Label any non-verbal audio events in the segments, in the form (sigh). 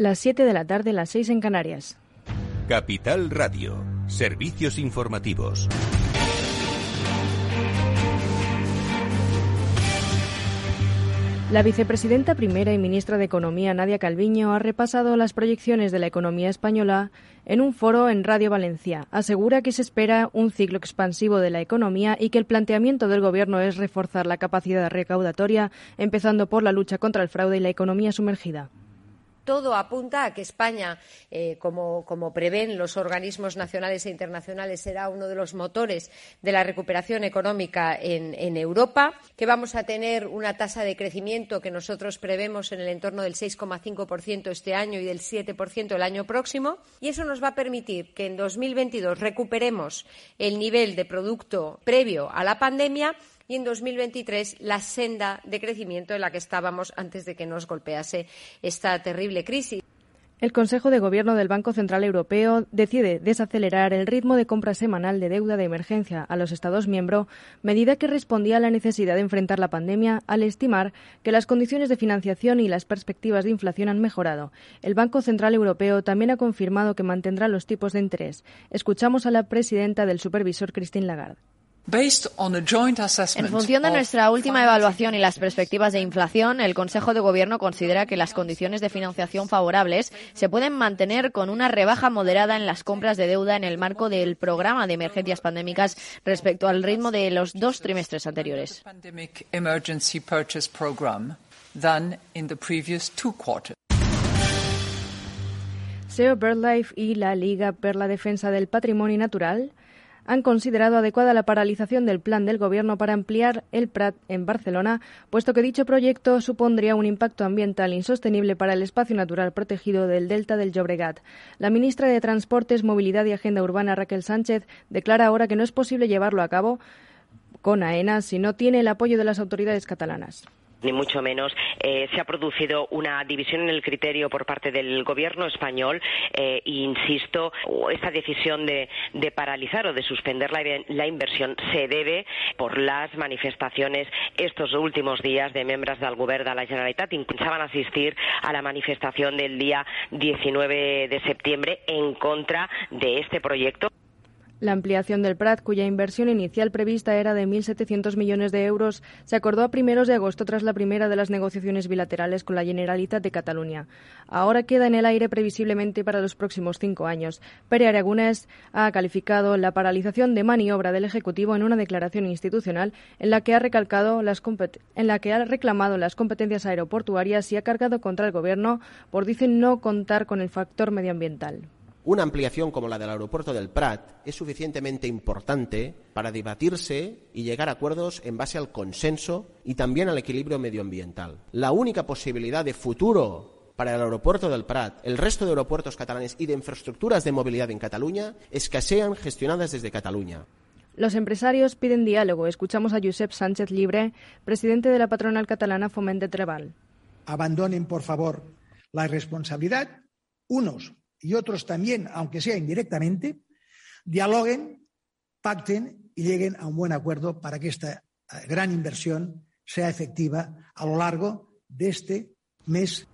Las 7 de la tarde, las 6 en Canarias. Capital Radio. Servicios informativos. La vicepresidenta primera y ministra de Economía, Nadia Calviño, ha repasado las proyecciones de la economía española en un foro en Radio Valencia. Asegura que se espera un ciclo expansivo de la economía y que el planteamiento del Gobierno es reforzar la capacidad recaudatoria, empezando por la lucha contra el fraude y la economía sumergida todo apunta a que España, eh, como, prevén los organismos nacionales e internacionales, será uno de los motores de la recuperación económica en, Europa, que vamos a tener una tasa de crecimiento que nosotros prevemos en el entorno del 6,5% este año y del 7% el año próximo. Y eso nos va a permitir que en 2022 recuperemos el nivel de producto previo a la pandemia y en 2023 la senda de crecimiento en la que estábamos antes de que nos golpease esta terrible crisis. El Consejo de Gobierno del Banco Central Europeo decide desacelerar el ritmo de compra semanal de deuda de emergencia a los Estados miembros, medida que respondía a la necesidad de enfrentar la pandemia al estimar que las condiciones de financiación y las perspectivas de inflación han mejorado. El Banco Central Europeo también ha confirmado que mantendrá los tipos de interés. Escuchamos a la presidenta del supervisor, Christine Lagarde. En función de nuestra última evaluación y las perspectivas de inflación, el Consejo de Gobierno considera que las condiciones de financiación favorables se pueden mantener con una rebaja moderada en las compras de deuda en el marco del programa de emergencias pandémicas respecto al ritmo de los dos trimestres anteriores. SEO BirdLife y la Liga per la Defensa del Patrimonio Natural han considerado adecuada la paralización del plan del Gobierno para ampliar el Prat en Barcelona, puesto que dicho proyecto supondría un impacto ambiental insostenible para el espacio natural protegido del delta del Llobregat. La ministra de Transportes, Movilidad y Agenda Urbana, Raquel Sánchez, declara ahora que no es posible llevarlo a cabo con AENA si no tiene el apoyo de las autoridades catalanas ni mucho menos. Eh, se ha producido una división en el criterio por parte del Gobierno español e insisto, esta decisión de, paralizar o de suspender la, inversión se debe por las manifestaciones estos últimos días de miembros del Gobierno de la Generalitat. Pensaban asistir a la manifestación del día 19 de septiembre en contra de este proyecto. La ampliación del Prat, cuya inversión inicial prevista era de 1.700 millones de euros, se acordó a primeros de agosto tras la primera de las negociaciones bilaterales con la Generalitat de Cataluña. Ahora queda en el aire previsiblemente para los próximos cinco años. Pere Aragonés ha calificado la paralización de maniobra del Ejecutivo en una declaración institucional en la que ha recalcado las en la que ha reclamado las competencias aeroportuarias y ha cargado contra el Gobierno por, dicen, no contar con el factor medioambiental. Una ampliación como la del aeropuerto del Prat es suficientemente importante para debatirse y llegar a acuerdos en base al consenso y también al equilibrio medioambiental. La única posibilidad de futuro para el aeropuerto del Prat, el resto de aeropuertos catalanes y de infraestructuras de movilidad en Cataluña es que sean gestionadas desde Cataluña. Los empresarios piden diálogo. Escuchamos a Josep Sánchez Libre, presidente de la patronal catalana Foment de Trebal. Abandonen, por favor, la responsabilidad unos y otros también, aunque sea indirectamente, dialoguen, pacten y lleguen a un buen acuerdo para que esta eh, gran inversión sea efectiva a lo largo de este mes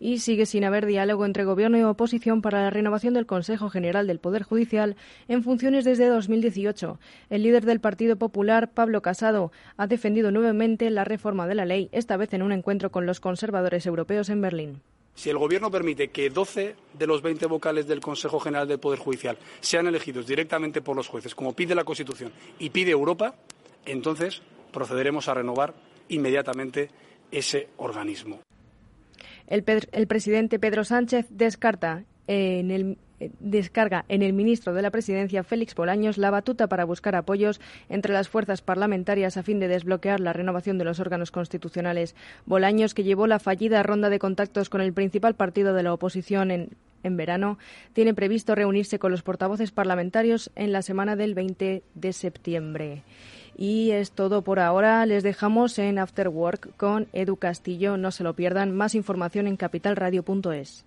y sigue sin haber diálogo entre Gobierno y oposición para la renovación del Consejo General del Poder Judicial en funciones desde 2018. El líder del Partido Popular, Pablo Casado, ha defendido nuevamente la reforma de la ley, esta vez en un encuentro con los conservadores europeos en Berlín. Si el Gobierno permite que 12 de los 20 vocales del Consejo General del Poder Judicial sean elegidos directamente por los jueces, como pide la Constitución y pide Europa, entonces procederemos a renovar inmediatamente ese organismo. El, el presidente Pedro Sánchez descarta en el descarga en el ministro de la Presidencia, Félix Bolaños, la batuta para buscar apoyos entre las fuerzas parlamentarias a fin de desbloquear la renovación de los órganos constitucionales. Bolaños, que llevó la fallida ronda de contactos con el principal partido de la oposición en, en verano, tiene previsto reunirse con los portavoces parlamentarios en la semana del 20 de septiembre. Y es todo por ahora. Les dejamos en After Work con Edu Castillo. No se lo pierdan. Más información en capitalradio.es.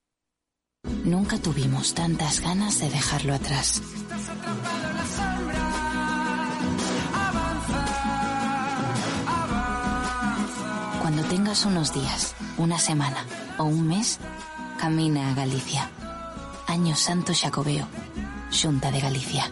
Nunca tuvimos tantas ganas de dejarlo atrás. Cuando tengas unos días, una semana o un mes, camina a Galicia. Año Santo Xacobeo, Xunta de Galicia.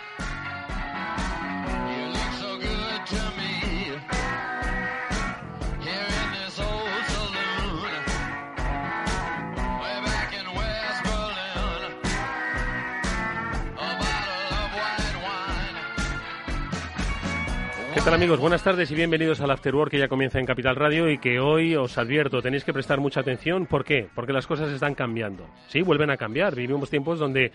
¿Qué tal amigos? Buenas tardes y bienvenidos al After Work que ya comienza en Capital Radio y que hoy os advierto, tenéis que prestar mucha atención. ¿Por qué? Porque las cosas están cambiando. Sí, vuelven a cambiar. Vivimos tiempos donde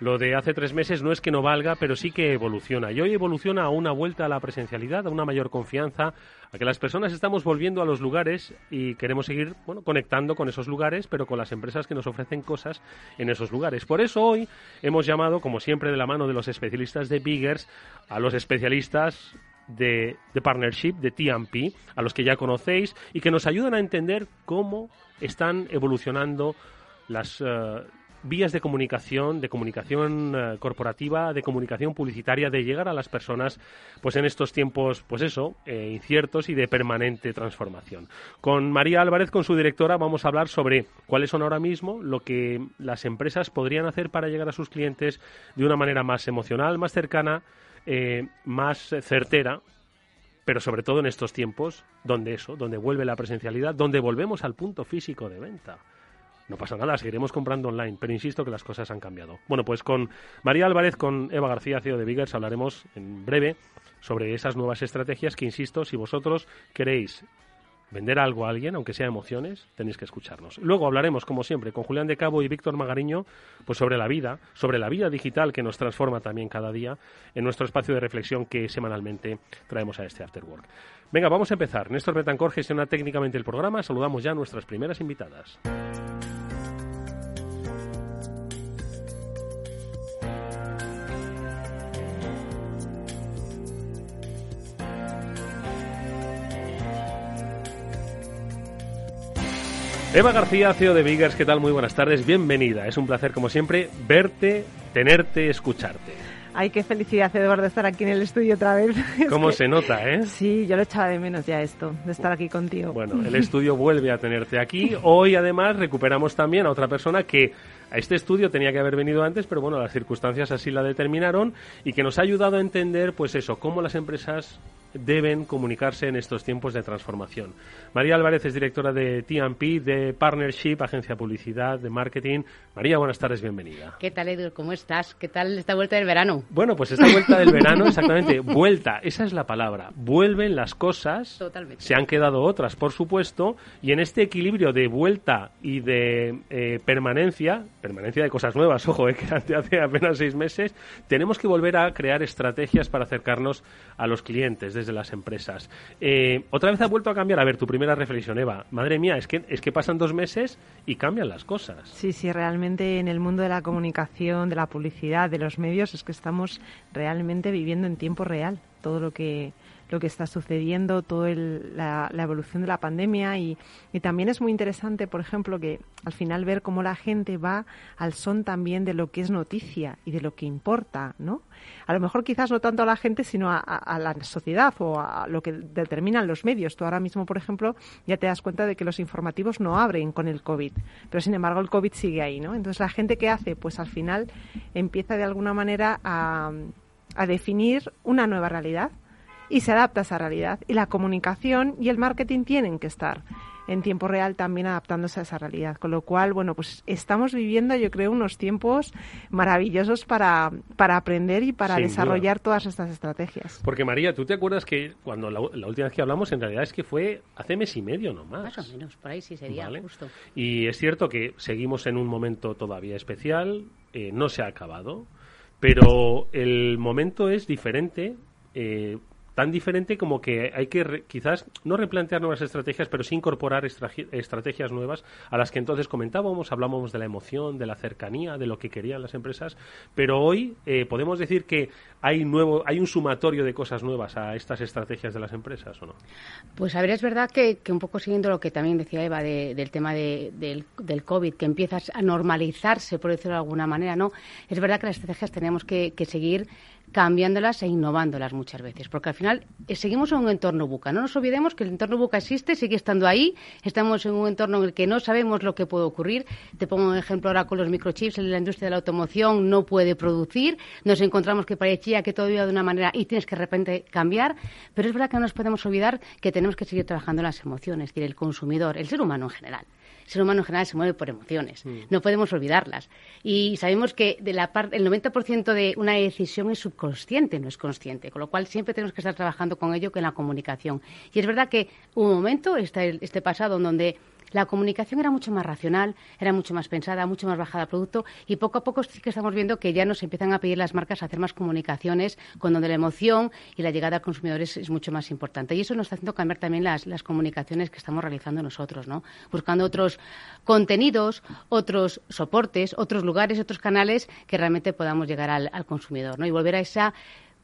lo de hace tres meses no es que no valga, pero sí que evoluciona. Y hoy evoluciona a una vuelta a la presencialidad, a una mayor confianza, a que las personas estamos volviendo a los lugares y queremos seguir bueno, conectando con esos lugares, pero con las empresas que nos ofrecen cosas en esos lugares. Por eso hoy hemos llamado, como siempre, de la mano de los especialistas de Biggers, a los especialistas de, de partnership, de TMP, a los que ya conocéis y que nos ayudan a entender cómo están evolucionando las eh, vías de comunicación, de comunicación eh, corporativa, de comunicación publicitaria, de llegar a las personas, pues en estos tiempos, pues eso, eh, inciertos y de permanente transformación. Con María Álvarez, con su directora, vamos a hablar sobre cuáles son ahora mismo lo que las empresas podrían hacer para llegar a sus clientes de una manera más emocional, más cercana eh, más certera, pero sobre todo en estos tiempos donde eso, donde vuelve la presencialidad, donde volvemos al punto físico de venta. No pasa nada, seguiremos comprando online, pero insisto que las cosas han cambiado. Bueno, pues con María Álvarez, con Eva García, CEO de Biggers, hablaremos en breve sobre esas nuevas estrategias que, insisto, si vosotros queréis vender algo a alguien, aunque sea emociones, tenéis que escucharnos. Luego hablaremos, como siempre, con Julián de Cabo y Víctor Magariño, pues sobre la vida, sobre la vida digital que nos transforma también cada día en nuestro espacio de reflexión que semanalmente traemos a este After Work. Venga, vamos a empezar. Néstor Betancor gestiona técnicamente el programa. Saludamos ya a nuestras primeras invitadas. Eva García, CEO de Biggers, ¿qué tal? Muy buenas tardes, bienvenida. Es un placer, como siempre, verte, tenerte, escucharte. Ay, qué felicidad, Eduardo, estar aquí en el estudio otra vez. (laughs) ¿Cómo se nota, eh? Sí, yo lo echaba de menos ya esto, de estar aquí contigo. Bueno, el (laughs) estudio vuelve a tenerte aquí. Hoy, además, recuperamos también a otra persona que a este estudio tenía que haber venido antes, pero bueno, las circunstancias así la determinaron y que nos ha ayudado a entender, pues eso, cómo las empresas deben comunicarse en estos tiempos de transformación. María Álvarez es directora de TMP, de Partnership, agencia de publicidad, de marketing. María, buenas tardes, bienvenida. ¿Qué tal, Edu? ¿Cómo estás? ¿Qué tal esta vuelta del verano? Bueno, pues esta vuelta del verano, exactamente, vuelta, esa es la palabra. Vuelven las cosas, Totalmente. se han quedado otras, por supuesto, y en este equilibrio de vuelta y de eh, permanencia, permanencia de cosas nuevas, ojo, eh, que hace apenas seis meses, tenemos que volver a crear estrategias para acercarnos a los clientes desde las empresas. Eh, otra vez ha vuelto a cambiar. A ver, tu primera reflexión, Eva. Madre mía, es que, es que pasan dos meses y cambian las cosas. Sí, sí, realmente en el mundo de la comunicación, de la publicidad, de los medios, es que estamos realmente viviendo en tiempo real. todo lo que lo que está sucediendo, toda la, evolución de la pandemia y, también es muy interesante, por ejemplo, que al final ver cómo la gente va al son también de lo que es noticia y de lo que importa, ¿no? A lo mejor quizás no tanto a la gente, sino a, la sociedad o a lo que determinan los medios. Tú ahora mismo, por ejemplo, ya te das cuenta de que los informativos no abren con el COVID, pero sin embargo el COVID sigue ahí, ¿no? Entonces la gente que hace, pues al final empieza de alguna manera a, a definir una nueva realidad y se adapta a esa realidad. Y la comunicación y el marketing tienen que estar en tiempo real también adaptándose a esa realidad. Con lo cual, bueno, pues estamos viviendo, yo creo, unos tiempos maravillosos para, para aprender y para desarrollar todas estas estrategias. Porque María, ¿tú te acuerdas que cuando la, última vez que hablamos, en realidad es que fue hace mes y medio nomás? Más o menos, por ahí sí sería justo. Y es cierto que seguimos en un momento todavía especial, eh, no se ha acabado, pero el momento es diferente. Eh, tan diferente como que hay que quizás no replantear nuevas estrategias, pero sí incorporar estrategias nuevas a las que entonces comentábamos, hablábamos de la emoción, de la cercanía, de lo que querían las empresas, pero hoy eh, podemos decir que hay nuevo, hay un sumatorio de cosas nuevas a estas estrategias de las empresas, ¿o no? Pues a ver, es verdad que, un poco siguiendo lo que también decía Eva del tema del, del, COVID, que empieza a normalizarse, por decirlo de alguna manera, ¿no? Es verdad que las estrategias tenemos que seguir cambiándolas e innovándolas muchas veces, porque al final eh, seguimos en un entorno buca. No nos olvidemos que el entorno buca existe, sigue estando ahí, estamos en un entorno en el que no sabemos lo que puede ocurrir. Te pongo un ejemplo ahora con los microchips, en la industria de la automoción no puede producir, nos encontramos que parecía que todo iba de una manera y tienes que de repente cambiar, pero es verdad que no nos podemos olvidar que tenemos que seguir trabajando las emociones, es decir, el consumidor, el ser humano en general el ser humano en general se mueve por emociones. Mm. No podemos olvidarlas. Y sabemos que de la parte, el 90% de una decisión es subconsciente, no es consciente. Con lo cual siempre tenemos que estar trabajando con ello, en la comunicación. Y es verdad que hubo un momento, este, este pasado, en donde la comunicación era mucho más racional, era mucho más pensada, mucho más bajada a producto y poco a poco sí que estamos viendo que ya nos empiezan a pedir las marcas a hacer más comunicaciones con donde la emoción y la llegada al consumidor es, mucho más importante. Y eso nos está haciendo cambiar también las, comunicaciones que estamos realizando nosotros, ¿no? Buscando otros contenidos, otros soportes, otros lugares, otros canales que realmente podamos llegar al, consumidor, ¿no? Y volver a esa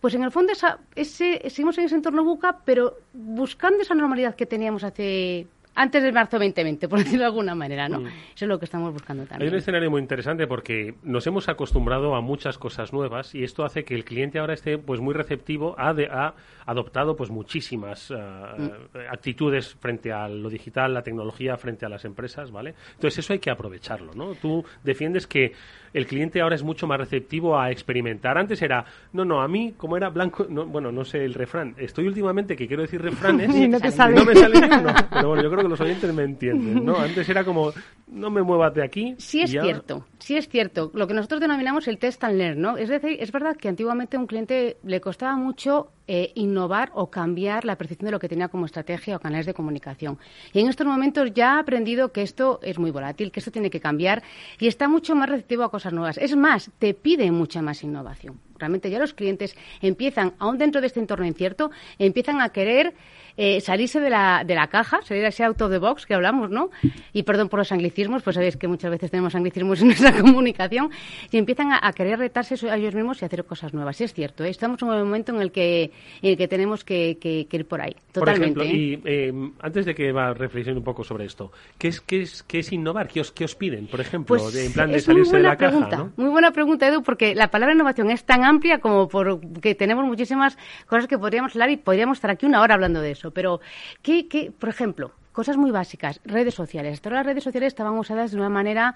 pues en el fondo esa, ese, seguimos en ese entorno buca, pero buscando esa normalidad que teníamos hace antes del marzo 2020, por (laughs) decirlo de alguna manera, ¿no? Mm. Eso es lo que estamos buscando también. Hay un escenario muy interesante porque nos hemos acostumbrado a muchas cosas nuevas y esto hace que el cliente ahora esté pues muy receptivo, ha, ha adoptado pues muchísimas mm. actitudes frente a lo digital, la tecnología, frente a las empresas, ¿vale? Entonces eso hay que aprovecharlo, ¿no? Tú defiendes que el cliente ahora es mucho más receptivo a experimentar. Antes era, no, no, a mí, como era blanco, no, bueno, no sé el refrán. Estoy últimamente que quiero decir refranes. (laughs) y no, te sale. no me sale no. Pero bueno, yo creo que los oyentes me entienden, ¿no? Antes era como, no me muevas de aquí. Sí es cierto, sí es cierto. Lo que nosotros denominamos el test and learn, ¿no? Es decir, es verdad que antiguamente a un cliente le costaba mucho eh, innovar o cambiar la percepción de lo que tenía como estrategia o canales de comunicación. Y en estos momentos ya ha aprendido que esto es muy volátil, que esto tiene que cambiar y está mucho más receptivo a cosas nuevas. Es más, te pide mucha más innovación. Realmente ya los clientes empiezan, aún dentro de este entorno incierto, empiezan a querer eh, salirse de la, de la caja, salir a ese out of the box que hablamos, ¿no? Y perdón por los anglicismos, pues sabéis que muchas veces tenemos anglicismos (laughs) en nuestra comunicación, y empiezan a, querer retarse a ellos mismos y hacer cosas nuevas. Y es cierto, ¿eh? estamos en un momento en el que, en el que tenemos que, ir por ahí, totalmente. Por ejemplo, ¿eh? y antes de que va a reflexionar un poco sobre esto, ¿qué es, qué es, qué es innovar? ¿Qué os, qué os piden, por ejemplo, pues de, en plan de salirse de la pregunta, caja? Muy buena pregunta, Edu, porque la palabra innovación es tan amplia como por que tenemos muchísimas cosas que podríamos hablar y podríamos estar aquí una hora hablando de eso. Pero ¿Qué, por ejemplo, cosas muy básicas, redes sociales. Todas las redes sociales estaban usadas de una manera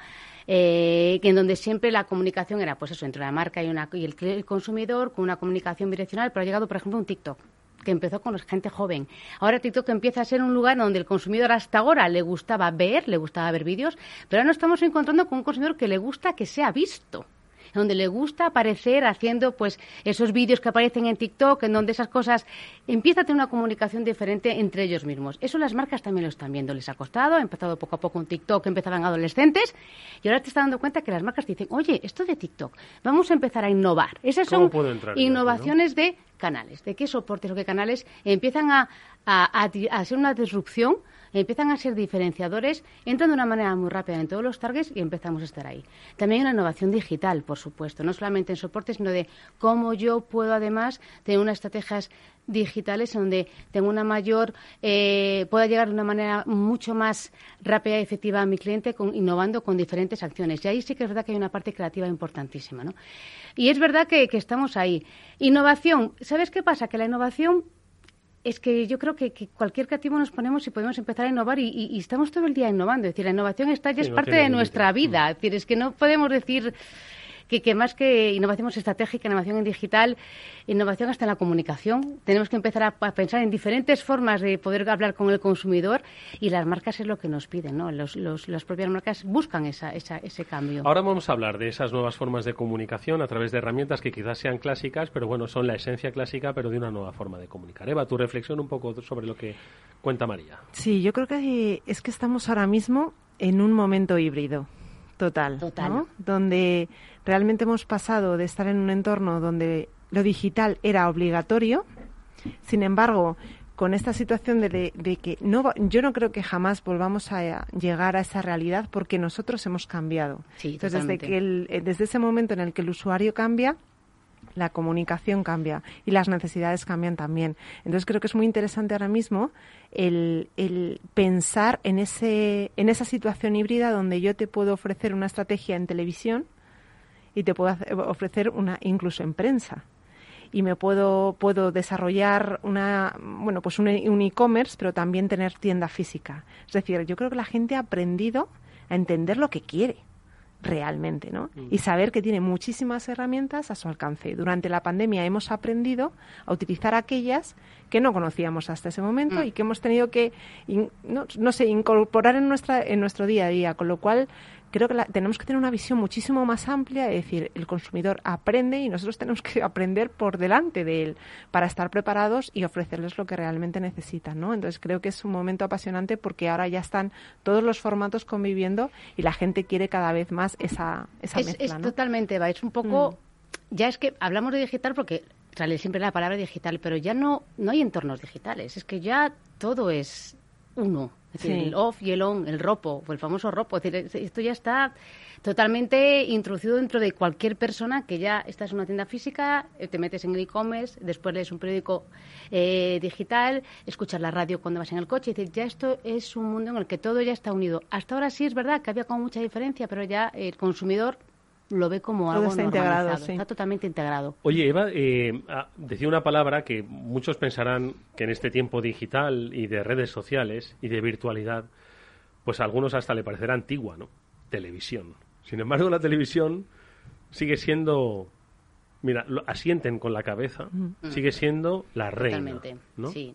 eh, en donde siempre la comunicación era, pues eso, entre la marca y, una, y el, consumidor, con una comunicación direccional, pero ha llegado, por ejemplo, un TikTok que empezó con gente joven. Ahora TikTok empieza a ser un lugar donde el consumidor hasta ahora le gustaba ver, le gustaba ver vídeos, pero ahora nos estamos encontrando con un consumidor que le gusta que sea visto donde le gusta aparecer haciendo pues esos vídeos que aparecen en TikTok, en donde esas cosas empieza a tener una comunicación diferente entre ellos mismos. Eso las marcas también lo están viendo, les ha costado, ha empezado poco a poco un TikTok, empezaban adolescentes y ahora te estás dando cuenta que las marcas dicen, oye, esto de TikTok, vamos a empezar a innovar. Esas son innovaciones de canales, de qué soportes o qué canales empiezan a, a, a, ser una disrupción, empiezan a ser diferenciadores, entran de una manera muy rápida en todos los targets y empezamos a estar ahí. También una innovación digital, por supuesto, no solamente en soportes, sino de cómo yo puedo además tener unas estrategias digitales donde tengo una mayor, eh, pueda llegar de una manera mucho más rápida y efectiva a mi cliente con, innovando con diferentes acciones. Y ahí sí que es verdad que hay una parte creativa importantísima. ¿no? Y es verdad que, estamos ahí. Innovación, ¿sabes qué pasa? Que la innovación es que yo creo que, cualquier creativo nos ponemos y podemos empezar a innovar y, estamos todo el día innovando. Es decir, la innovación está ya es parte de nuestra vida. Es decir, es que no podemos decir que, más que innovación estratégica, innovación en digital, innovación hasta en la comunicación. Tenemos que empezar a, pensar en diferentes formas de poder hablar con el consumidor y las marcas es lo que nos piden, ¿no? las propias marcas buscan esa, ese cambio. Ahora vamos a hablar de esas nuevas formas de comunicación a través de herramientas que quizás sean clásicas, pero bueno, son la esencia clásica, pero de una nueva forma de comunicar. Eva, tu reflexión un poco sobre lo que cuenta María. Sí, yo creo que es que estamos ahora mismo en un momento híbrido total, total. donde realmente hemos pasado de estar en un entorno donde lo digital era obligatorio, sin embargo, con esta situación de, que no, yo no creo que jamás volvamos a llegar a esa realidad porque nosotros hemos cambiado. Entonces, desde, que eh, desde ese momento en el que el usuario cambia, la comunicación cambia y las necesidades cambian también. Entonces creo que es muy interesante ahora mismo el, el, pensar en, ese, en esa situación híbrida donde yo te puedo ofrecer una estrategia en televisión y te puedo ofrecer una incluso en prensa. Y me puedo puedo desarrollar una bueno pues un e-commerce pero también tener tienda física. Es decir yo creo que la gente ha aprendido a entender lo que quiere realmente, ¿no? Mm. Y saber que tiene muchísimas herramientas a su alcance. Durante la pandemia hemos aprendido a utilizar aquellas que no conocíamos hasta ese momento mm. y que hemos tenido que, no, no, sé, incorporar en, nuestra, en nuestro día a día, con lo cual creo que tenemos que tener una visión muchísimo más amplia, es decir, el consumidor aprende y nosotros tenemos que aprender por delante de él para estar preparados y ofrecerles lo que realmente necesitan, ¿no? Entonces creo que es un momento apasionante porque ahora ya están todos los formatos conviviendo y la gente quiere cada vez más esa, esa es, mezcla, Es totalmente, va, es un poco... Mm. Ya es que hablamos de digital porque sale siempre la palabra digital, pero ya no, no hay entornos digitales, es que ya todo es uno el off y el on, el ropo, el famoso ropo. Es decir, esto ya está totalmente introducido dentro de cualquier persona que ya estás en una tienda física, eh, te metes en el e-commerce, después lees un periódico eh, digital, escuchas la radio cuando vas en el coche. Es decir, ya esto es un mundo en el que todo ya está unido. Hasta ahora sí es verdad que había como mucha diferencia, pero ya el consumidor lo ve como algo está integrado, está totalmente integrado. Oye, Eva, eh, ah, decía una palabra que muchos pensarán que en este tiempo digital y de redes sociales y de virtualidad, pues a algunos hasta le parecerá antigua, ¿no? Televisión. Sin embargo, la televisión sigue siendo mira, asienten con la cabeza, sigue siendo la reina. Totalmente, ¿no? sí.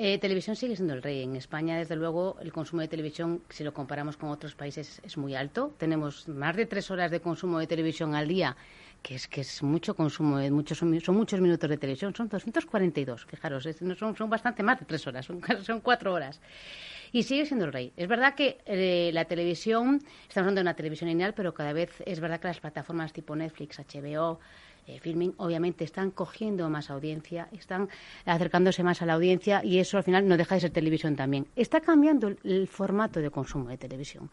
Eh, televisión sigue siendo el rey. En España, desde luego, el consumo de televisión, si lo comparamos con otros países, es muy alto. Tenemos más de tres horas de consumo de televisión al día, que es que es mucho consumo, muchos, son, muchos minutos de televisión. Son 242, fijaros, son, son bastante más de tres horas, son, (laughs) son cuatro horas y sigue siendo el rey. Es verdad que eh, la televisión, estamos hablando de una televisión lineal, pero cada vez es verdad que las plataformas tipo Netflix, HBO, filming, obviamente están cogiendo más audiencia, están acercándose más a la audiencia y eso al final no deja de ser televisión también. Está cambiando el, formato de consumo de televisión.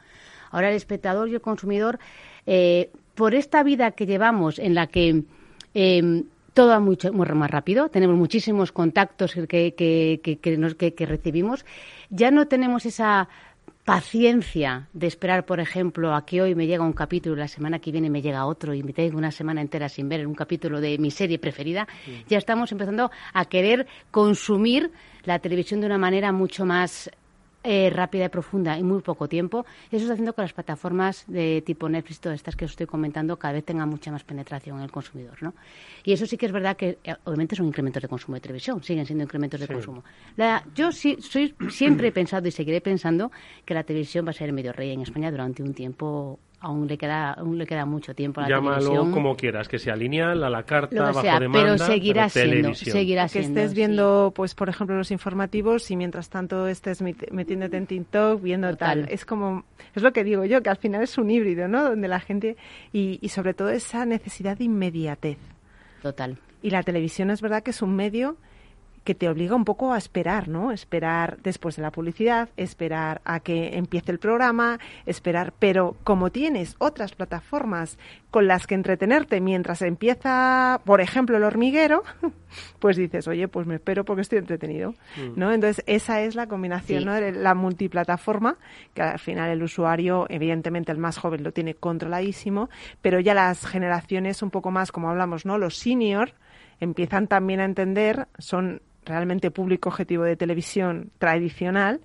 Ahora el espectador y el consumidor, eh, por esta vida que llevamos en la que em, todo va mucho, más rápido, tenemos muchísimos contactos que, que, que, que recibimos, ya no tenemos esa paciencia de esperar, por ejemplo, a que hoy me llega un capítulo y la semana que viene me llega otro y me tengo una semana entera sin ver un capítulo de mi serie preferida, ya estamos empezando a querer consumir la televisión de una manera mucho más eh, rápida y profunda en muy poco tiempo. Eso está haciendo que las plataformas de tipo Netflix, todas estas que os estoy comentando, cada vez tengan mucha más penetración en el consumidor. ¿no? Y eso sí que es verdad que, eh, obviamente, son incrementos de consumo de televisión, siguen siendo incrementos de consumo. yo sí, soy, siempre he pensado y seguiré pensando que la televisión va a ser el medio rey en España durante un tiempo aún le queda aún le queda mucho tiempo a la Llámalo como quieras, que sea lineal, a la carta, bajo demanda, pero seguirá siendo, seguirá que estés viendo, pues por ejemplo, los informativos y mientras tanto estés metiéndote en TikTok, viendo tal. Es como, es lo que digo yo, que al final es un híbrido, ¿no? Donde la gente, y, y sobre todo esa necesidad de inmediatez. Total. Y la televisión es verdad que es un medio que te obliga un poco a esperar, ¿no? Esperar después de la publicidad, esperar a que empiece el programa, esperar, pero como tienes otras plataformas con las que entretenerte mientras empieza, por ejemplo, el hormiguero, (laughs) pues dices, oye, pues me espero porque estoy entretenido, Mm. ¿no? Entonces, esa es la combinación, Sí. ¿no? De la multiplataforma, que al final el usuario, evidentemente el más joven lo tiene controladísimo, pero ya las generaciones un poco más, como hablamos, ¿no? Los senior empiezan también a entender, son realmente público objetivo de televisión tradicional,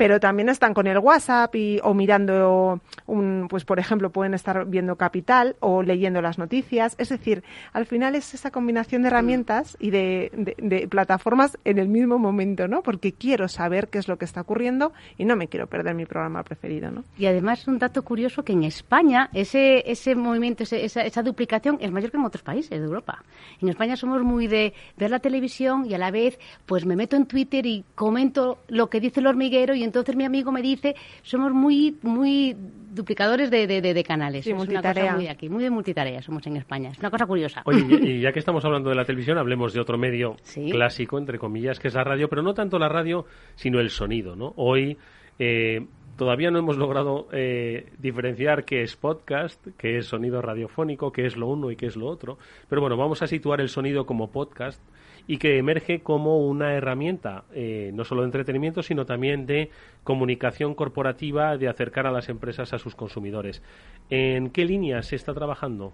pero también están con el WhatsApp y, o mirando un, pues por ejemplo pueden estar viendo Capital o leyendo las noticias. Es decir, al final es esa combinación de herramientas y de, de- de plataformas en el mismo momento, ¿no? Porque quiero saber qué es lo que está ocurriendo y no me quiero perder mi programa preferido, ¿no? Y además un dato curioso que en España ese, ese movimiento, ese- esa, esa duplicación es mayor que en otros países de Europa. En España somos muy de ver la televisión y a la vez pues me meto en Twitter y comento lo que dice el hormiguero y entonces mi amigo me dice, somos muy muy duplicadores de, de- de- de canales. Sí, es una cosa muy de aquí, muy de multitarea somos en España. Es una cosa curiosa. Oye, y (laughs) y ya que estamos hablando de la televisión, hablemos de otro medio Sí. clásico, entre comillas, que es la radio, pero no tanto la radio, sino el sonido, ¿no? Hoy eh, todavía no hemos logrado eh, diferenciar qué es podcast, qué es sonido radiofónico, qué es lo uno y qué es lo otro, pero bueno, vamos a situar el sonido como podcast y que emerge como una herramienta eh, no solo de entretenimiento, sino también de comunicación corporativa, de acercar a las empresas a sus consumidores. ¿En qué línea se está trabajando?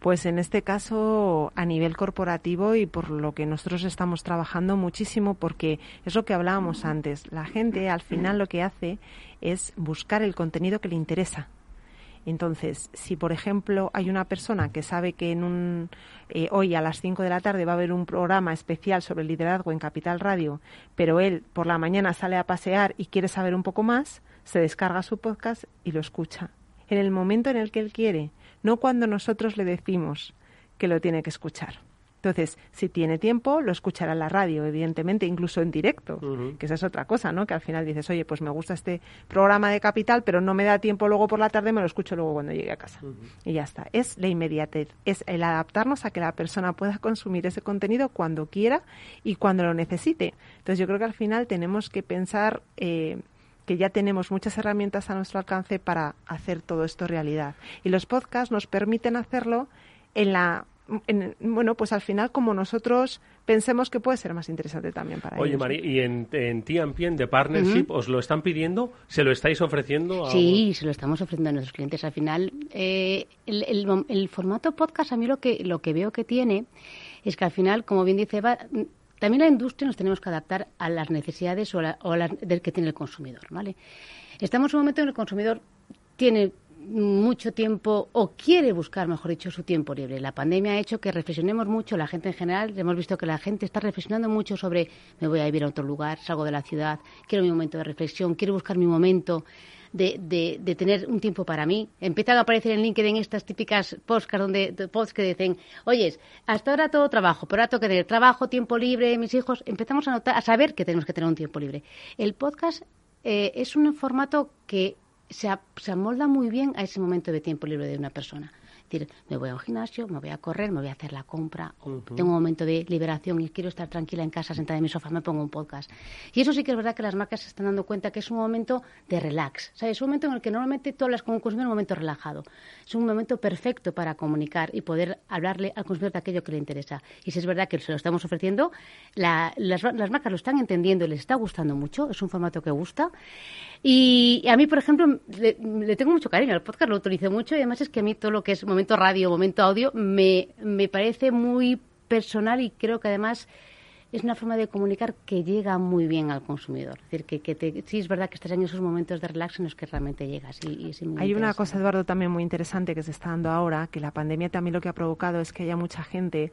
Pues en este caso a nivel corporativo y por lo que nosotros estamos trabajando muchísimo porque es lo que hablábamos antes. La gente al final lo que hace es buscar el contenido que le interesa. Entonces, si por ejemplo hay una persona que sabe que en un eh, hoy a las 5 de la tarde va a haber un programa especial sobre liderazgo en Capital Radio, pero él por la mañana sale a pasear y quiere saber un poco más, se descarga su podcast y lo escucha en el momento en el que él quiere, no cuando nosotros le decimos que lo tiene que escuchar. Entonces, si tiene tiempo, lo escuchará en la radio, evidentemente, incluso en directo, que esa es otra cosa, ¿no? Que al final dices, oye, pues me gusta este programa de Capital, pero no me da tiempo luego por la tarde, me lo escucho luego cuando llegue a casa. Y ya está. Es la inmediatez, es el adaptarnos a que la persona pueda consumir ese contenido cuando quiera y cuando lo necesite. Entonces, yo creo que al final tenemos que pensar eh, que ya tenemos muchas herramientas a nuestro alcance para hacer todo esto realidad. Y los podcasts nos permiten hacerlo en la en- bueno, pues al final como nosotros pensemos que puede ser más interesante también para Oye, ellos. ¿no? Mari, ¿y en, en TMP, de Partnership, os lo están pidiendo? ¿Se lo estáis ofreciendo? A... Sí, se lo estamos ofreciendo a nuestros clientes. Al final, eh, el, el mom- el formato podcast, a mí lo que, lo que veo que tiene es que al final, como bien dice Eva, mm, también la industria nos tenemos que adaptar a las necesidades o, la- o a las del que tiene el consumidor, ¿vale? Estamos en un momento en el que el consumidor tiene mucho tiempo o quiere buscar, mejor dicho, su tiempo libre. La pandemia ha hecho que reflexionemos mucho, la gente en general, hemos visto que la gente está reflexionando mucho sobre me voy a vivir a otro lugar, salgo de la ciudad, quiero mi momento de reflexión, quiero buscar mi momento de, de, de tener un tiempo para mí. Empiezan a aparecer en LinkedIn estas típicas podcasts donde de- posts que dicen, oyes, hasta ahora todo trabajo, pero ahora tengo que tener trabajo, tiempo libre, mis hijos. Empezamos a notar, a saber que tenemos que tener un tiempo libre. El podcast eh, es un formato que se, se amolda muy bien a ese momento de tiempo libre de una persona. Decir, me voy a un gimnasio, me voy a correr, me voy a hacer la compra, o tengo un momento de liberación y quiero estar tranquila en casa, sentada en mi sofá, me pongo un podcast. Y eso sí que es verdad que las marcas se están dando cuenta que es un momento de relax. ¿sabes? Es un momento en el que normalmente tú hablas con un consumidor un momento relajado. Es un momento perfecto para comunicar y poder hablarle al consumidor de aquello que le interesa. Y si es verdad que se lo estamos ofreciendo, la- las, las marcas lo están entendiendo les está gustando mucho. Es un formato que gusta. Y a mí, por ejemplo, le, le tengo mucho cariño al podcast, lo utilizo mucho y además es que a mí todo lo que es momento radio, momento audio, me, me parece muy personal y creo que además es una forma de comunicar que llega muy bien al consumidor. Es decir, que, que te- sí es verdad que estás en esos momentos de relax en los que realmente llegas. Y, y es muy Hay una cosa, Eduardo, también muy interesante que se está dando ahora, que la pandemia también lo que ha provocado es que haya mucha gente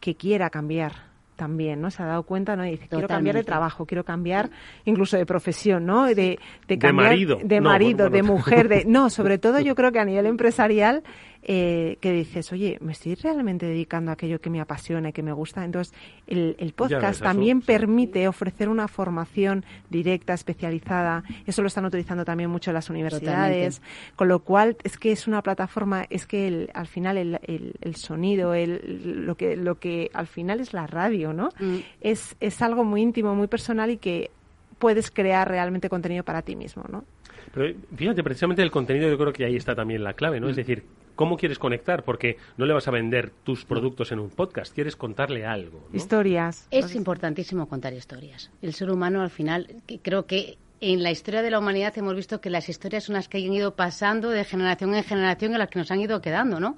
que quiera cambiar también, ¿no? Se ha dado cuenta, ¿no? Y dice, quiero cambiar de trabajo, quiero cambiar incluso de profesión, ¿no? De, de De cambiar marido. de No, marido, bueno, de mujer, de (laughs) no, sobre todo yo creo que a nivel empresarial eh, que dices, oye, ¿me estoy realmente dedicando a aquello que me apasiona y que me gusta? Entonces, el, podcast también permite ofrecer una formación directa, especializada. Eso lo están utilizando también mucho las universidades. Con lo cual, es que es una plataforma, es que al final el, el, sonido, el, lo, que, lo que al final es la radio, ¿no? Mm. Es, es algo muy íntimo, muy personal y que puedes crear realmente contenido para ti mismo, ¿no? Pero fíjate, precisamente el contenido yo creo que ahí está también la clave, ¿no? Es mm. decir, ¿cómo quieres conectar? Porque no le vas a vender tus productos en un podcast, quieres contarle algo. Historias. Es importantísimo contar historias. El ser humano al final, creo que en la historia de la humanidad hemos visto que las historias son las que han ido pasando de generación en generación y las que nos han ido quedando, ¿no?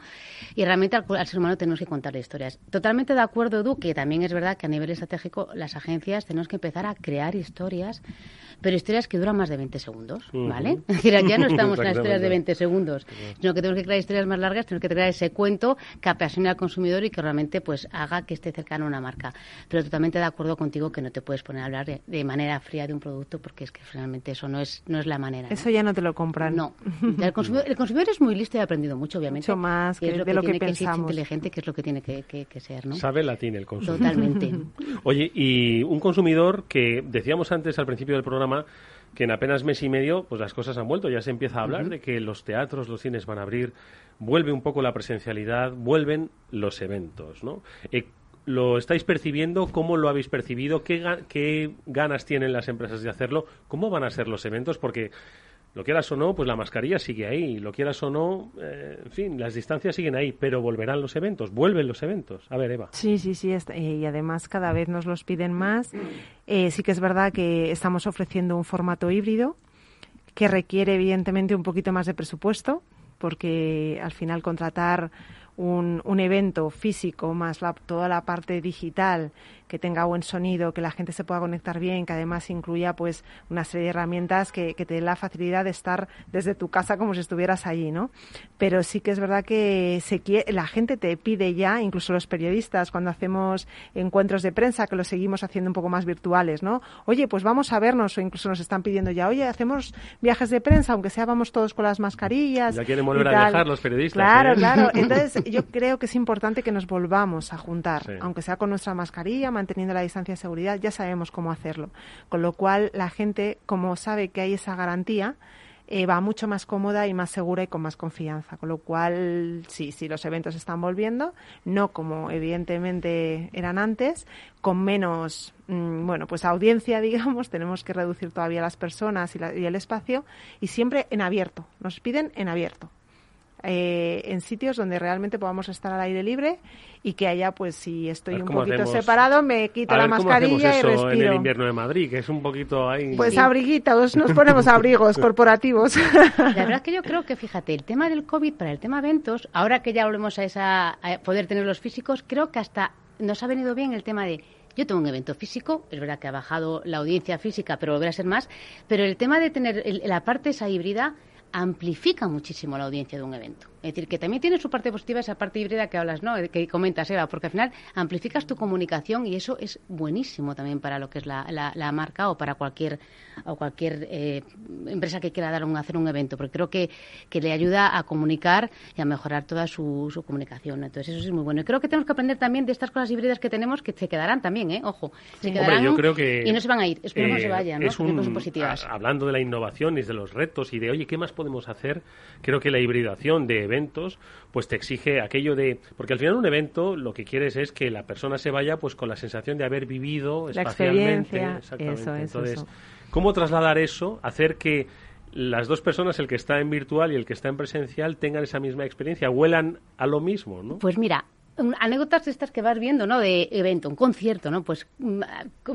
Y realmente al, ser humano tenemos que contar historias. Totalmente de acuerdo, Edu, que también es verdad que a nivel estratégico las agencias tenemos que empezar a crear historias pero historias que duran más de 20 segundos, ¿vale? Es decir, ya no (laughs) estamos en las historias de 20 segundos, sino que tenemos que crear historias más largas, tenemos que crear ese cuento que apasione al consumidor y que realmente pues haga que esté cercano a una marca. Pero totalmente de acuerdo contigo que no te puedes poner a hablar de, manera fría de un producto porque es que realmente eso no es no es la manera. Eso ya no te lo compran. No. El consumidor, el consumidor, es muy listo y ha aprendido mucho, obviamente. Mucho más que, de lo que, pensamos. Que inteligente, que es lo que tiene que, ser, ¿no? Sabe latín el consumidor. Totalmente. (laughs) Oye, y un consumidor que decíamos antes al principio del programa que en apenas mes y medio pues las cosas han vuelto. Ya se empieza a hablar de que los teatros, los cines van a abrir, vuelve un poco la presencialidad, vuelven los eventos, ¿no? Eh, ¿Lo estáis percibiendo? ¿Cómo lo habéis percibido? ¿Qué, ¿Qué ganas tienen las empresas de hacerlo? ¿Cómo van a ser los eventos? Porque lo quieras o no, pues la mascarilla sigue ahí. Lo quieras o no, eh, en fin, las distancias siguen ahí, pero volverán los eventos, vuelven los eventos. A ver, Eva. Sí, sí, sí, eh, y además cada vez nos los piden más. Eh, sí que es verdad que estamos ofreciendo un formato híbrido que requiere evidentemente un poquito más de presupuesto, porque al final contratar un, un evento físico más toda la parte digital que tenga buen sonido, que la gente se pueda conectar bien, que además incluya pues una serie de herramientas que, te den la facilidad de estar desde tu casa como si estuvieras allí, ¿no? Pero sí que es verdad que se la gente te pide ya, incluso los periodistas, cuando hacemos encuentros de prensa, que los seguimos haciendo un poco más virtuales, ¿no? Oye, pues vamos a vernos, o incluso nos están pidiendo ya, oye, hacemos viajes de prensa, aunque sea vamos todos con las mascarillas. Ya quieren volver a viajar los periodistas. Claro, ¿eh? claro. (laughs) Entonces, yo creo que es importante que nos volvamos a juntar, aunque sea con nuestra mascarilla, manteniendo la distancia de seguridad, ya sabemos cómo hacerlo. Con lo cual, la gente, como sabe que hay esa garantía, eh, va mucho más cómoda y más segura y con más confianza. Con lo cual, sí, sí, los eventos están volviendo, no como evidentemente eran antes, con menos, mm, bueno, pues audiencia, (laughs) digamos, tenemos que reducir todavía las personas y, y el espacio, y siempre en abierto, nos piden en abierto. Eh, en sitios donde realmente podamos estar al aire libre y que haya, pues si estoy un poquito separado, me quito la mascarilla y respiro. en el invierno de Madrid, que es un poquito ahí... Pues abriguitos, nos ponemos abrigos (laughs) corporativos. La verdad es que yo creo que, fíjate, el tema del COVID para el tema eventos, ahora que ya volvemos a, esa, poder tener los físicos, creo que hasta nos ha venido bien el tema de yo tengo un evento físico, es verdad que ha bajado la audiencia física, pero volverá a ser más, pero el tema de tener la parte esa híbrida amplifica muchísimo la audiencia de un evento. Es decir, que también tiene su parte positiva esa parte híbrida que hablas, ¿no? Que comentas, Eva, porque al final amplificas tu comunicación y eso es buenísimo también para lo que es la, la, marca o para cualquier o cualquier eh, empresa que quiera dar un, hacer un evento, porque creo que, que le ayuda a comunicar y a mejorar toda su, su comunicación. Entonces, eso es muy bueno. Y creo que tenemos que aprender también de estas cosas híbridas que tenemos que se quedarán también, ¿eh? Ojo, se quedarán yo creo que, y no se van a ir. Esperemos que se vayan, ¿no? Es positivas. hablando de la innovación y de los retos y de, oye, ¿qué más podemos hacer? Creo que la hibridación de eventos pues te exige aquello de porque al final un evento lo que quieres es que la persona se vaya pues con la sensación de haber vivido la espacialmente eso, entonces cómo trasladar eso hacer que las dos personas, el que está en virtual y el que está en presencial, tengan esa misma experiencia, huelan a lo mismo, ¿no? Pues mira, anécdotas estas que vas viendo, ¿no? De evento, un concierto, ¿no? Pues mm,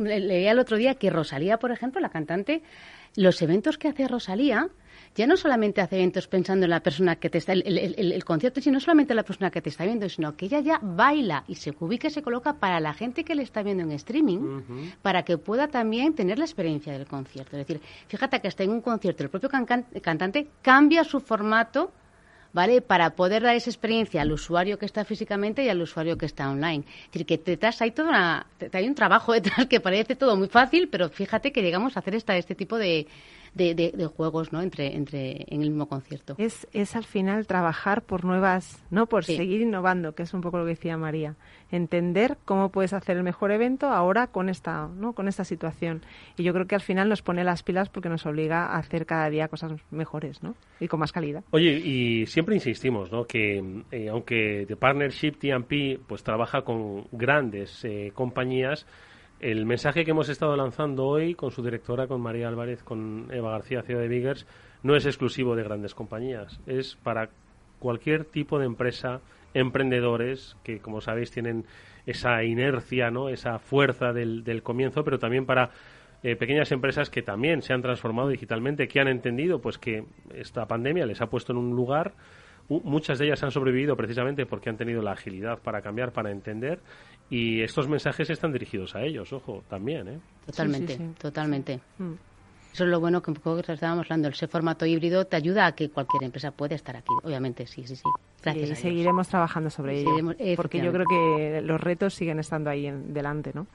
leía el otro día que Rosalía, por ejemplo, la cantante, los eventos que hace Rosalía, ya no solamente hace eventos pensando en la persona que te está, el, el, concierto, sino solamente en la persona que te está viendo, sino que ella ya baila y se ubica y se coloca para la gente que le está viendo en streaming, para que pueda también tener la experiencia del concierto. Es decir, fíjate que hasta en un concierto el propio cantante cambia su formato ¿vale? Para poder dar esa experiencia al usuario que está físicamente y al usuario que está online. Es decir, que detrás hay, toda hay un trabajo detrás que parece todo muy fácil, pero fíjate que llegamos a hacer esta, este tipo de, de, juegos ¿no? entre, entre en el mismo concierto. Es, es al final trabajar por nuevas, no por seguir innovando, que es un poco lo que decía María. Entender cómo puedes hacer el mejor evento ahora con esta, ¿no? con esta situación. Y yo creo que al final nos pone las pilas porque nos obliga a hacer cada día cosas mejores ¿no? y con más calidad. Oye, y siempre insistimos ¿no? que eh, aunque The Partnership TMP pues, trabaja con grandes eh, compañías, el mensaje que hemos estado lanzando hoy con su directora, con María Álvarez, con Eva García, CEO de Biggers, no es exclusivo de grandes compañías, es para cualquier tipo de empresa, emprendedores que, como sabéis, tienen esa inercia, ¿no? esa fuerza del, del comienzo, pero también para eh, pequeñas empresas que también se han transformado digitalmente, que han entendido pues que esta pandemia les ha puesto en un lugar muchas de ellas han sobrevivido precisamente porque han tenido la agilidad para cambiar, para entender, y estos mensajes están dirigidos a ellos, ojo, también, ¿eh? Totalmente, totalmente. Mm. Eso es lo bueno que un poco que estábamos hablando. Ese formato híbrido te ayuda a que cualquier empresa pueda estar aquí. Obviamente, sí, sí, sí. Gracias. Y seguiremos trabajando sobre ello. porque yo creo que los retos siguen estando ahí en, delante, ¿no?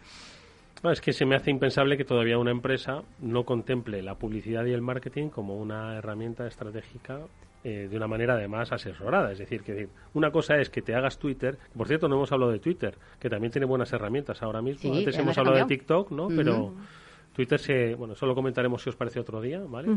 es que se me hace impensable que todavía una empresa no contemple la publicidad y el marketing como una herramienta estratégica eh, de una manera además asesorada. Es decir, que una cosa es que te hagas Twitter, por cierto no hemos hablado de Twitter, que también tiene buenas herramientas ahora mismo. Antes hemos hablado de TikTok, ¿no? Pero Twitter se, bueno, solo comentaremos si os parece otro día, ¿vale?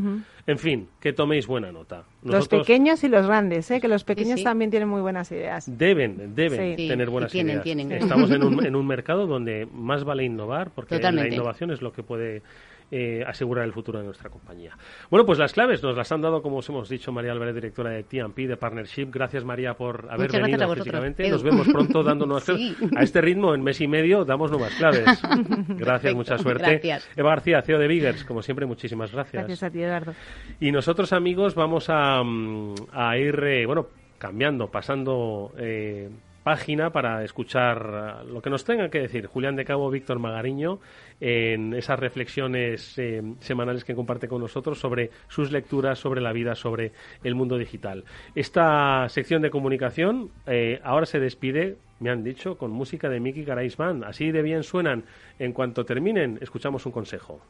En fin, que toméis buena nota. Los pequeños y los grandes, ¿eh? que los pequeños también tienen muy buenas ideas. Deben, deben tener buenas ideas. Estamos en un, (laughs) en un mercado donde más vale innovar, porque la innovación es lo que puede eh, asegurar el futuro de nuestra compañía. Bueno, pues las claves nos las han dado, como os hemos dicho, María Álvarez, directora de TMP, de Partnership. Gracias, María, por haber venido físicamente. Nos vemos pronto (laughs) dando nuevas claves. A este ritmo, en mes y medio, damos nuevas claves. (laughs) Gracias, mucha suerte. Eva García, CEO de Biggers, como siempre, muchísimas gracias. Gracias a ti, Eduardo. Y nosotros, amigos, vamos a, a ir, eh, bueno, cambiando, pasando... Eh, página para escuchar lo que nos tengan que decir Julián de Cabo, Víctor Magariño, en esas reflexiones eh, semanales que comparte con nosotros sobre sus lecturas, sobre la vida, sobre el mundo digital. Esta sección de comunicación eh, ahora se despide, me han dicho, con música de Miki Garaisman. Así de bien suenan. En cuanto terminen, escuchamos un consejo.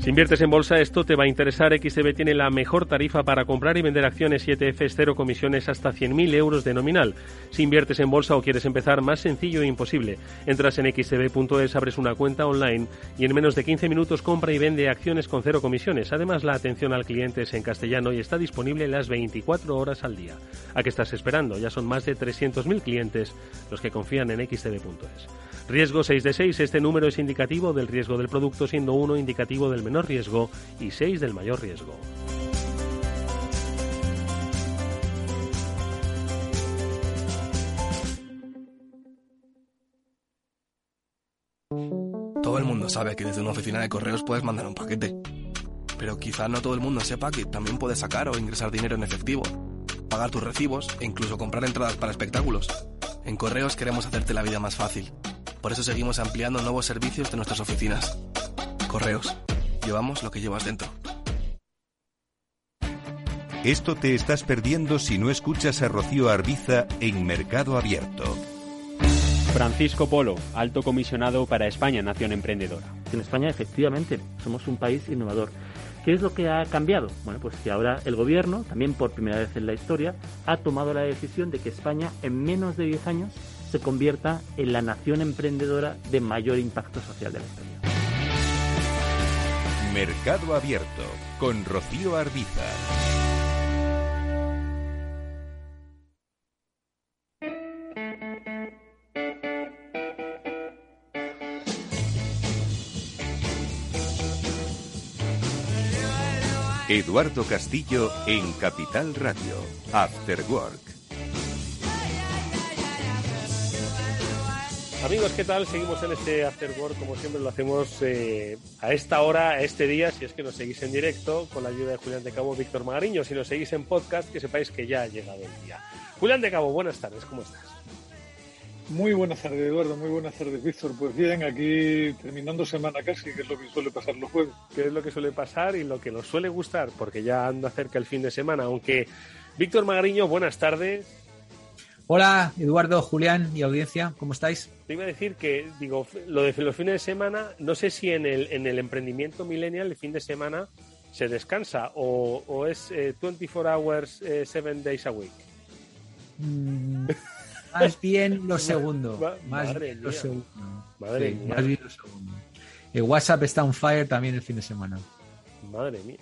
Si inviertes en bolsa, esto te va a interesar. XTB tiene la mejor tarifa para comprar y vender acciones y ETFs, cero comisiones hasta 100.000 euros de nominal. Si inviertes en bolsa o quieres empezar, más sencillo e imposible. Entras en xtb.es, abres una cuenta online y en menos de 15 minutos compra y vende acciones con cero comisiones. Además, la atención al cliente es en castellano y está disponible las 24 horas al día. ¿A qué estás esperando? Ya son más de 300.000 clientes los que confían en xtb.es. Riesgo 6 de 6. Este número es indicativo del riesgo del producto, siendo 1 indicativo del menor riesgo y 6 del mayor riesgo. Todo el mundo sabe que desde una oficina de correos puedes mandar un paquete. Pero quizá no todo el mundo sepa que también puedes sacar o ingresar dinero en efectivo, pagar tus recibos e incluso comprar entradas para espectáculos. En Correos queremos hacerte la vida más fácil por eso seguimos ampliando nuevos servicios de nuestras oficinas. Correos. Llevamos lo que llevas dentro. Esto te estás perdiendo si no escuchas a Rocío Arbiza en Mercado Abierto. Francisco Polo, alto comisionado para España, Nación Emprendedora. En España, efectivamente, somos un país innovador. ¿Qué es lo que ha cambiado? Bueno, pues que ahora el gobierno, también por primera vez en la historia, ha tomado la decisión de que España en menos de 10 años se convierta en la nación emprendedora de mayor impacto social de la historia. Mercado Abierto con Rocío Arbiza. Eduardo Castillo en Capital Radio, After Work. Amigos, ¿qué tal? Seguimos en este After Work, como siempre lo hacemos eh, a esta hora, a este día, si es que nos seguís en directo, con la ayuda de Julián de Cabo, Víctor Magariño. Si nos seguís en podcast, que sepáis que ya ha llegado el día. Julián de Cabo, buenas tardes, ¿cómo estás? Muy buenas tardes, Eduardo. Muy buenas tardes, Víctor. Pues bien, aquí terminando semana casi, que es lo que suele pasar los jueves. Que es lo que suele pasar y lo que nos suele gustar, porque ya anda cerca el fin de semana. Aunque, Víctor Magariño, buenas tardes. Hola, Eduardo, Julián y audiencia, ¿cómo estáis? Te iba a decir que, digo, lo de los fines de semana, no sé si en el, en el emprendimiento millennial el fin de semana se descansa o, es 24 eh, hours, 7 eh, days a week. Mm, (laughs) más bien lo segundo. más bien lo segundo. Madre mía. Más bien lo segundo. El WhatsApp está on fire también el fin de semana. Madre mía.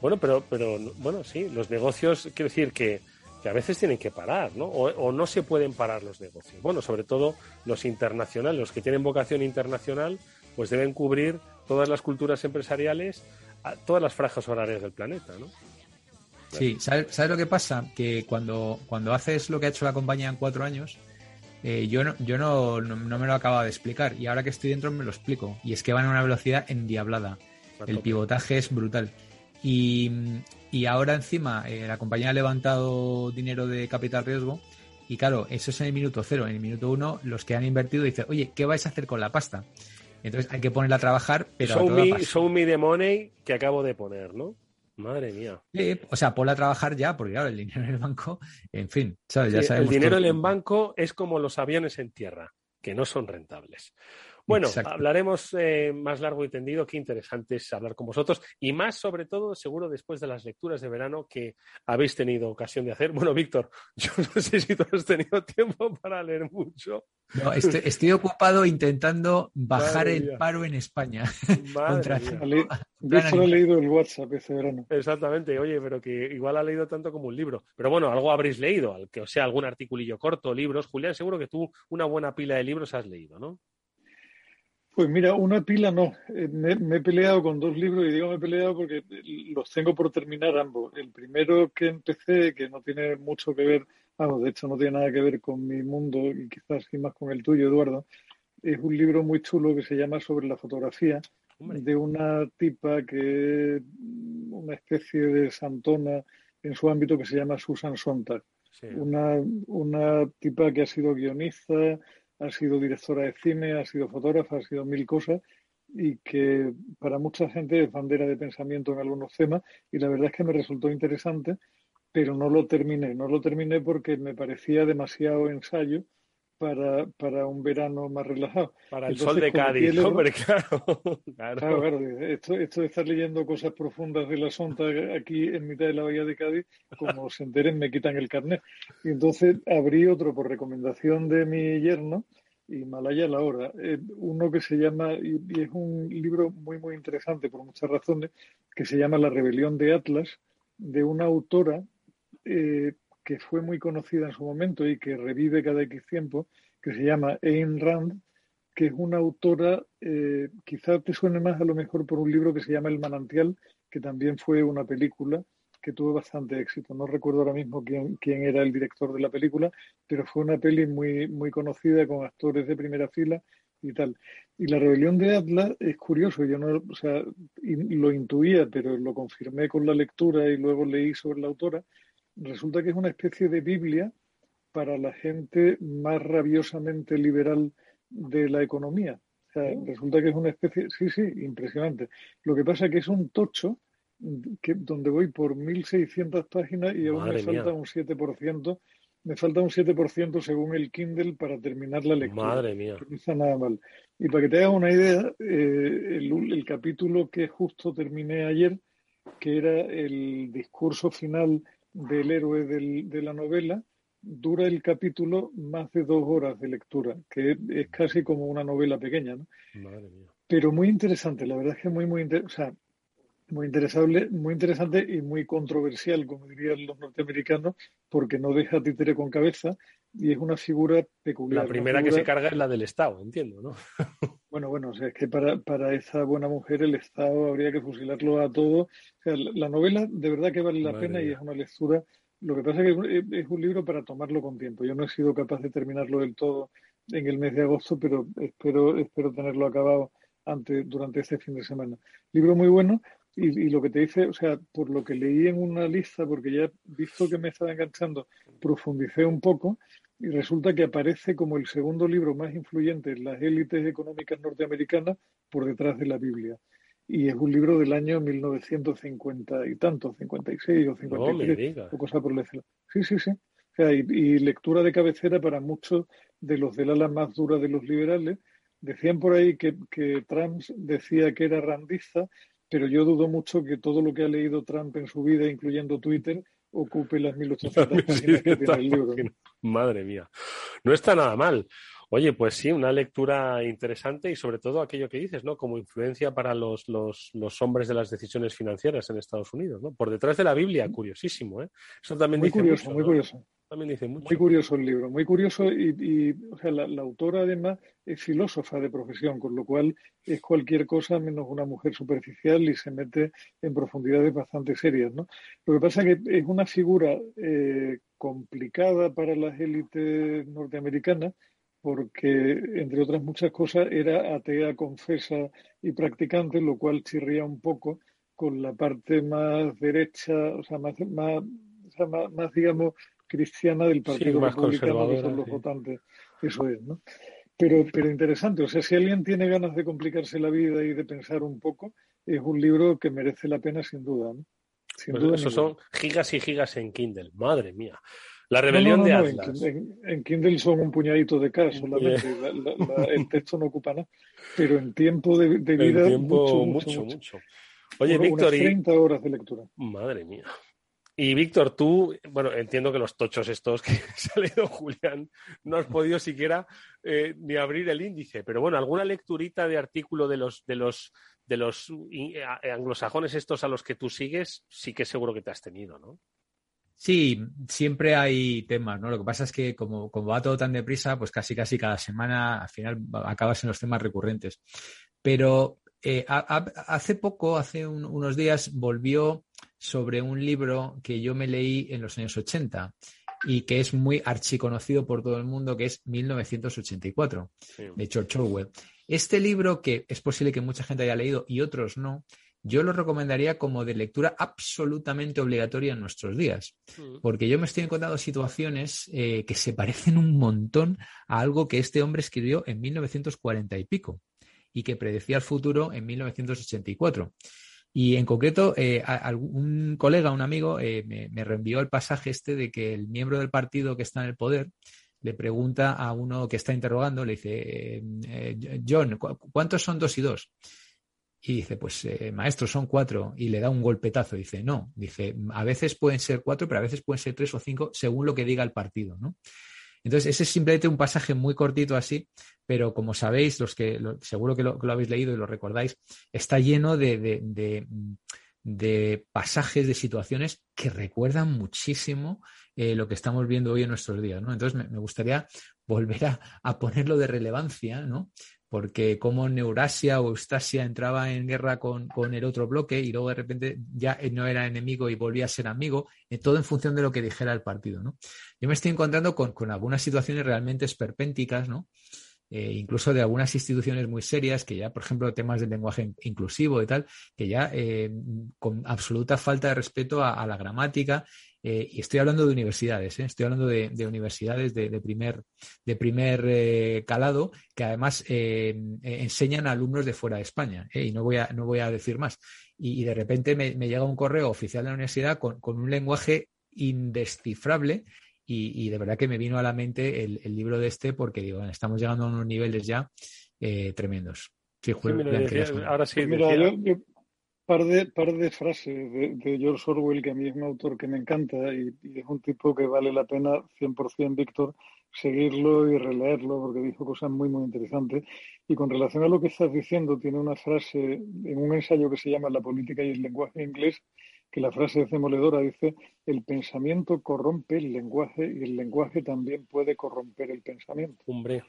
Bueno, pero, pero bueno, sí, los negocios, quiero decir que que a veces tienen que parar, ¿no? O, no se pueden parar los negocios. Bueno, sobre todo los internacionales, los que tienen vocación internacional, pues deben cubrir todas las culturas empresariales, todas las franjas horarias del planeta, ¿no? Sí, ¿sabes, lo que pasa? Que cuando, cuando haces lo que ha hecho la compañía en cuatro años, eh, yo, no, yo no, no, me lo acabo de explicar y ahora que estoy dentro me lo explico. Y es que van a una velocidad endiablada. El pivotaje es brutal. Y, y ahora encima eh, la compañía ha levantado dinero de capital riesgo y claro, eso es en el minuto cero. En el minuto uno, los que han invertido dicen, oye, ¿qué vais a hacer con la pasta? Entonces hay que ponerla a trabajar, pero... Show, me, the money que acabo de poner, ¿no? Madre mía. o sea, ponla a trabajar ya, porque claro, el dinero en el banco, en fin, ¿sabes? ya sabemos el dinero en el banco es como los aviones en tierra, que no son rentables. Bueno, hablaremos eh, más largo y tendido. Qué interesante es hablar con vosotros y más sobre todo, seguro, después de las lecturas de verano que habéis tenido ocasión de hacer. Bueno, Víctor, (laughs) yo no sé si tú has tenido tiempo para leer mucho. No, estoy, ocupado intentando bajar el paro en España. (laughs) Contra... ha leído el WhatsApp este verano. Exactamente, oye, pero que igual ha leído tanto como un libro. Pero bueno, algo habréis leído, que o sea algún articulillo corto, libros. Julián, seguro que tú una buena pila de libros has leído, ¿no? Pues mira, una pila no. Eh, me, he peleado con dos libros y digo me he peleado porque los tengo por terminar ambos. El primero que empecé, que no tiene mucho que ver, vamos, de hecho no tiene nada que ver con mi mundo y quizás sí más con el tuyo, Eduardo, es un libro muy chulo que se llama Sobre la fotografía de una tipa que es una especie de santona en su ámbito que se llama Susan Sontag. Una, una tipa que ha sido guionista, ha sido directora de cine, ha sido fotógrafa, ha sido mil cosas y que para mucha gente es bandera de pensamiento en algunos temas y la verdad es que me resultó interesante, pero no lo terminé. No lo terminé porque me parecía demasiado ensayo para, para un verano más relajado. Para el sol de Cádiz, hombre, (laughs) claro. claro. Claro, Esto, esto de estar leyendo cosas profundas de la sonta aquí en mitad de la bahía de Cádiz, como se enteren, me quitan el carnet. Y entonces abrí otro por recomendación de mi yerno, y Malaya la hora. Eh, uno que se llama, y, es un libro muy, muy interesante por muchas razones, que se llama La rebelión de Atlas, de una autora eh, que fue muy conocida en su momento y que revive cada X tiempo, que se llama Ayn Rand, que es una autora, eh, quizá te suene más a lo mejor por un libro que se llama El manantial, que también fue una película que tuvo bastante éxito. No recuerdo ahora mismo quién, quién era el director de la película, pero fue una peli muy, muy conocida con actores de primera fila y tal. Y la rebelión de Atlas es curioso, yo no, o sea, lo intuía, pero lo confirmé con la lectura y luego leí sobre la autora. Resulta que es una especie de Biblia para la gente más rabiosamente liberal de la economía. O sea, oh. resulta que es una especie, sí, sí, impresionante. Lo que pasa es que es un tocho que, donde voy por 1.600 páginas y aún me falta un 7%. Me falta un 7% según el Kindle para terminar la lectura. Madre mía. No está nada mal. Y para que te hagas una idea, eh, el, capítulo que justo terminé ayer, que era el discurso final del héroe de la novela, dura el capítulo más de dos horas de lectura, que es casi como una novela pequeña, ¿no? Madre mía. Pero muy interesante, la verdad es que muy, muy interesante. O sea, muy interesante, muy interesante y muy controversial, como dirían los norteamericanos, porque no deja títere con cabeza y es una figura peculiar. La primera que se carga es la del Estado, entiendo, ¿no? (laughs) bueno, bueno, o sea, es que para, para esa buena mujer el Estado habría que fusilarlo a todo. O sea, la, novela de verdad que vale la pena y es una lectura. Lo que pasa es que es un libro para tomarlo con tiempo. Yo no he sido capaz de terminarlo del todo en el mes de agosto, pero espero, espero tenerlo acabado antes, durante este fin de semana. Libro muy bueno y, lo que te dice, o sea, por lo que leí en una lista, porque ya visto que me estaba enganchando, profundicé un poco y resulta que aparece como el segundo libro más influyente en las élites económicas norteamericanas por detrás de la Biblia. Y es un libro del año 1950 y tanto, 56 o 53, o cosa por el Sí, sí, sí. O sea, y, y, lectura de cabecera para muchos de los del ala más dura de los liberales. Decían por ahí que, que Trump decía que era randista, pero yo dudo mucho que todo lo que ha leído Trump en su vida, incluyendo Twitter, ocupe las 1800 (laughs) páginas que tiene el libro. Madre mía, no está nada mal. Oye, pues sí, una lectura interesante y sobre todo aquello que dices, ¿no? Como influencia para los, los, los hombres de las decisiones financieras en Estados Unidos, ¿no? Por detrás de la Biblia, curiosísimo, ¿eh? Eso también muy dice curioso, mucho, muy curioso. Muy curioso el libro, muy curioso y, o sea, la, autora además es filósofa de profesión, con lo cual es cualquier cosa menos una mujer superficial y se mete en profundidades bastante serias. ¿no? Lo que pasa es que es una figura eh, complicada para las élites norteamericanas porque, entre otras muchas cosas, era atea, confesa y practicante, lo cual chirría un poco con la parte más derecha, o sea, más, más, más digamos, cristiana del Partido Republicano, que son los votantes. Eso es, ¿no? Pero, pero interesante, o sea, si alguien tiene ganas de complicarse la vida y de pensar un poco, es un libro que merece la pena sin duda, ¿no? Sin pues duda eso son gigas y gigas en Kindle, madre mía. La rebelión de Atlas. En, Kindle son un puñadito de K solamente. el texto no ocupa nada. Pero en tiempo de, vida. mucho, mucho, mucho. Oye, Víctor. 30 horas de lectura. Madre mía. Y Víctor, tú, bueno, entiendo que los tochos estos que (laughs) ha salido Julián, no has podido siquiera eh, ni abrir el índice, pero bueno, alguna lecturita de artículo de los de los de los anglosajones estos a los que tú sigues, sí que seguro que te has tenido, ¿no? Sí, siempre hay temas, ¿no? Lo que pasa es que como, como va todo tan deprisa, pues casi casi cada semana al final acabas en los temas recurrentes. Pero eh, hace poco, hace unos días, volvió sobre un libro que yo me leí en los años 80 y que es muy archiconocido por todo el mundo, que es 1984, de George Orwell. Este libro, que es posible que mucha gente haya leído y otros no, yo lo recomendaría como de lectura absolutamente obligatoria en nuestros días, mm. porque yo me estoy encontrando situaciones eh, que se parecen un montón a algo que este hombre escribió en 1940 y pico y que predecía el futuro en 1984. Y en concreto, eh, un colega, un amigo, eh, me, reenvió el pasaje este de que el miembro del partido que está en el poder le pregunta a uno que está interrogando, le dice, eh, John, ¿cuántos son dos y dos? Y dice, pues maestro, son cuatro. Y le da un golpetazo. Dice, no. Dice, a veces pueden ser cuatro, pero a veces pueden ser tres o cinco, según lo que diga el partido, ¿no? Entonces, ese es simplemente un pasaje muy cortito así, pero como sabéis, los que seguro que lo, habéis leído y lo recordáis, está lleno de, pasajes, de situaciones que recuerdan muchísimo eh, lo que estamos viendo hoy en nuestros días. ¿no? Entonces, me, gustaría volver a, a, ponerlo de relevancia, ¿no? Porque como Neurasia o Eustasia entraba en guerra con, el otro bloque y luego de repente ya no era enemigo y volvía a ser amigo, eh, todo en función de lo que dijera el partido. ¿no? Yo me estoy encontrando con, algunas situaciones realmente esperpénticas, ¿no? Eh, incluso de algunas instituciones muy serias, que ya, por ejemplo, temas del lenguaje inclusivo y tal, que ya eh, con absoluta falta de respeto a la gramática eh, y estoy hablando de universidades, ¿eh? estoy hablando de, universidades de, primer, de primer eh, calado que además enseñan a alumnos de fuera de España. Y no voy, a, no voy a decir más. Y, de repente me, llega un correo oficial de la universidad con, un lenguaje indescifrable y, de verdad que me vino a la mente el, libro de este porque digo, estamos llegando a unos niveles ya tremendos. ahora sí, par de, par de frases de, George Orwell, que a mí es un autor que me encanta y, es un tipo que vale la pena 100%, Víctor, seguirlo y releerlo porque dijo cosas muy, muy interesantes. Y con relación a lo que estás diciendo, tiene una frase en un ensayo que se llama La política y el lenguaje inglés, que la frase es demoledora, dice, el pensamiento corrompe el lenguaje y el lenguaje también puede corromper el pensamiento. Hombre.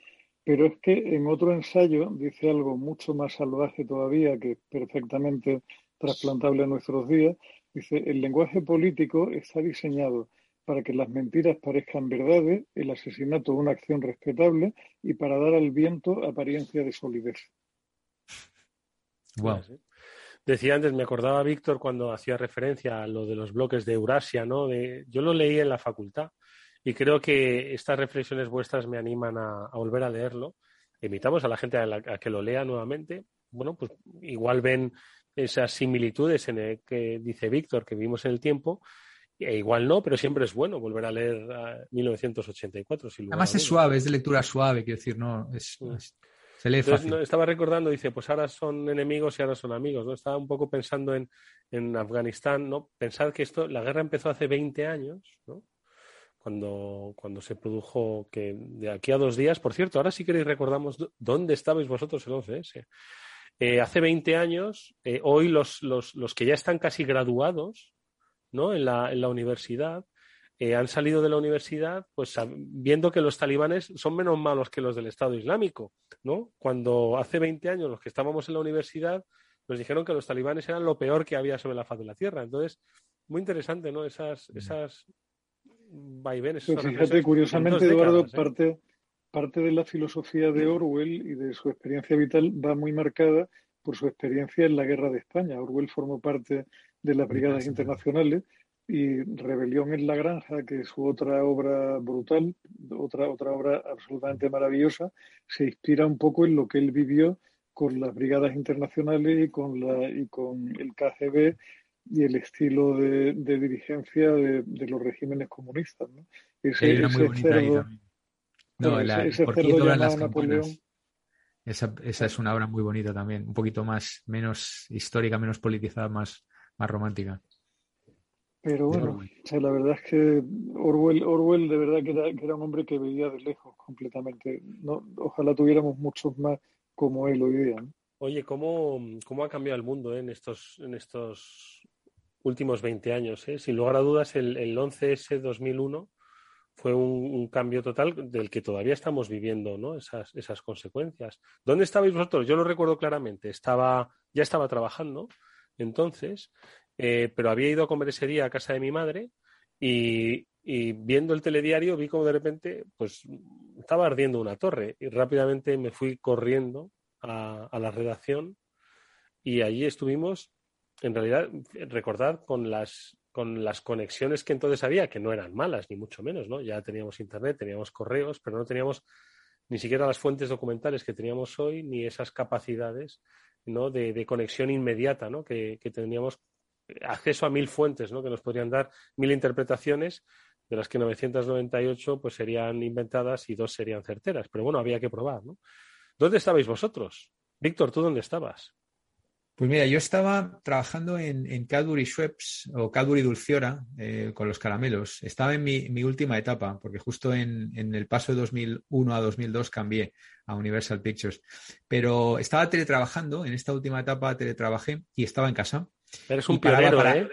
Pero es que en otro ensayo dice algo mucho más salvaje todavía, que perfectamente trasplantable a nuestros días. Dice, el lenguaje político está diseñado para que las mentiras parezcan verdades, el asesinato una acción respetable y para dar al viento apariencia de solidez. Wow. Decía antes, me acordaba Víctor cuando hacía referencia a lo de los bloques de Eurasia, ¿no? De, yo lo leí en la facultad y creo que estas reflexiones vuestras me animan a, volver a leerlo. Invitamos a la gente a, que lo lea nuevamente. Bueno, pues igual ven esas similitudes en el que dice Víctor que vivimos en el tiempo. E igual no, pero siempre es bueno volver a leer 1984. Además es suave, es de lectura suave, quiero decir, no es, mm. se lee fácil. estaba recordando, dice, pues ahora son enemigos y ahora son amigos, ¿no? Estaba un poco pensando en, en Afganistán, ¿no? Pensar que esto, la guerra empezó hace 20 años, ¿no? cuando, cuando se produjo que de aquí a dos días, por cierto, ahora si queréis recordamos dónde estabais vosotros el 11S. Eh, hace 20 años, eh, hoy los, los, los, que ya están casi graduados ¿no? en, la, en la universidad eh, han salido de la universidad pues viendo que los talibanes son menos malos que los del Estado Islámico. ¿no? Cuando hace 20 años los que estábamos en la universidad nos dijeron que los talibanes eran lo peor que había sobre la faz de la Tierra. Entonces, muy interesante, ¿no? Esas, esas vaivenes. Pues fíjate, curiosamente, Eduardo, ¿eh? parte, parte de la filosofía de Orwell y de su experiencia vital va muy marcada por su experiencia en la guerra de España. Orwell formó parte de las brigadas internacionales y Rebelión en la Granja, que es su otra obra brutal, otra, otra obra absolutamente maravillosa, se inspira un poco en lo que él vivió con las brigadas internacionales y con, la, y con el KGB y el estilo de, dirigencia de, los regímenes comunistas. ¿no? Ese, cerdo, no, ese, Napoleón. Esa, esa es una obra muy bonita también, un poquito más, menos histórica, menos politizada, más, más romántica. Pero bueno, la verdad es que Orwell, Orwell de verdad que era, que era, un hombre que veía de lejos completamente. No, ojalá tuviéramos muchos más como él hoy día. Oye, ¿cómo, ¿cómo, ha cambiado el mundo eh, en, estos, en estos últimos 20 años. ¿eh? Sin lugar a dudas, el, el 11S 2001 fue un, cambio total del que todavía estamos viviendo ¿no? esas, esas consecuencias. ¿Dónde estabais vosotros? Yo lo recuerdo claramente. Estaba, ya estaba trabajando entonces, eh, pero había ido a comer ese día a casa de mi madre y, viendo el telediario vi como de repente pues estaba ardiendo una torre y rápidamente me fui corriendo a, a la redacción y allí estuvimos en realidad, recordar con las, con las conexiones que entonces había, que no eran malas, ni mucho menos, ¿no? Ya teníamos internet, teníamos correos, pero no teníamos ni siquiera las fuentes documentales que teníamos hoy, ni esas capacidades ¿no? de, conexión inmediata, ¿no? Que, que, teníamos acceso a mil fuentes, ¿no? Que nos podrían dar mil interpretaciones, de las que 998 pues serían inventadas y dos serían certeras. Pero bueno, había que probar, ¿no? ¿Dónde estabais vosotros? Víctor, ¿tú dónde estabas? Pues mira, yo estaba trabajando en, en Cadbury Schweppes o Cadbury Dulciora eh, con los caramelos. Estaba en mi, última etapa, porque justo en, el paso de 2001 a 2002 cambié a Universal Pictures. Pero estaba teletrabajando, en esta última etapa teletrabajé y estaba en casa. Eres un pionero, ¿eh?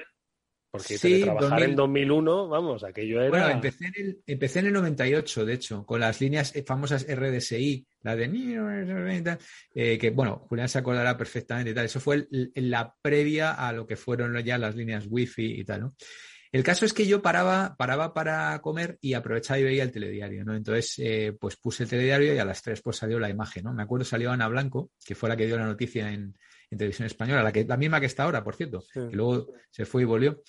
Porque sí, trabajar en 2001, vamos, aquello era... Bueno, empecé en, el, empecé en el 98, de hecho, con las líneas famosas RDSI, la de... Eh, que, bueno, Julián se acordará perfectamente y tal. Eso fue la previa a lo que fueron ya las líneas Wi-Fi y tal, ¿no? El caso es que yo paraba, paraba para comer y aprovechaba y veía el telediario, ¿no? Entonces, eh, pues puse el telediario y a las tres pues salió la imagen, ¿no? Me acuerdo salió Ana Blanco, que fue la que dio la noticia en, en televisión española, la, que, la misma que está ahora, por cierto, que luego se fue y volvió.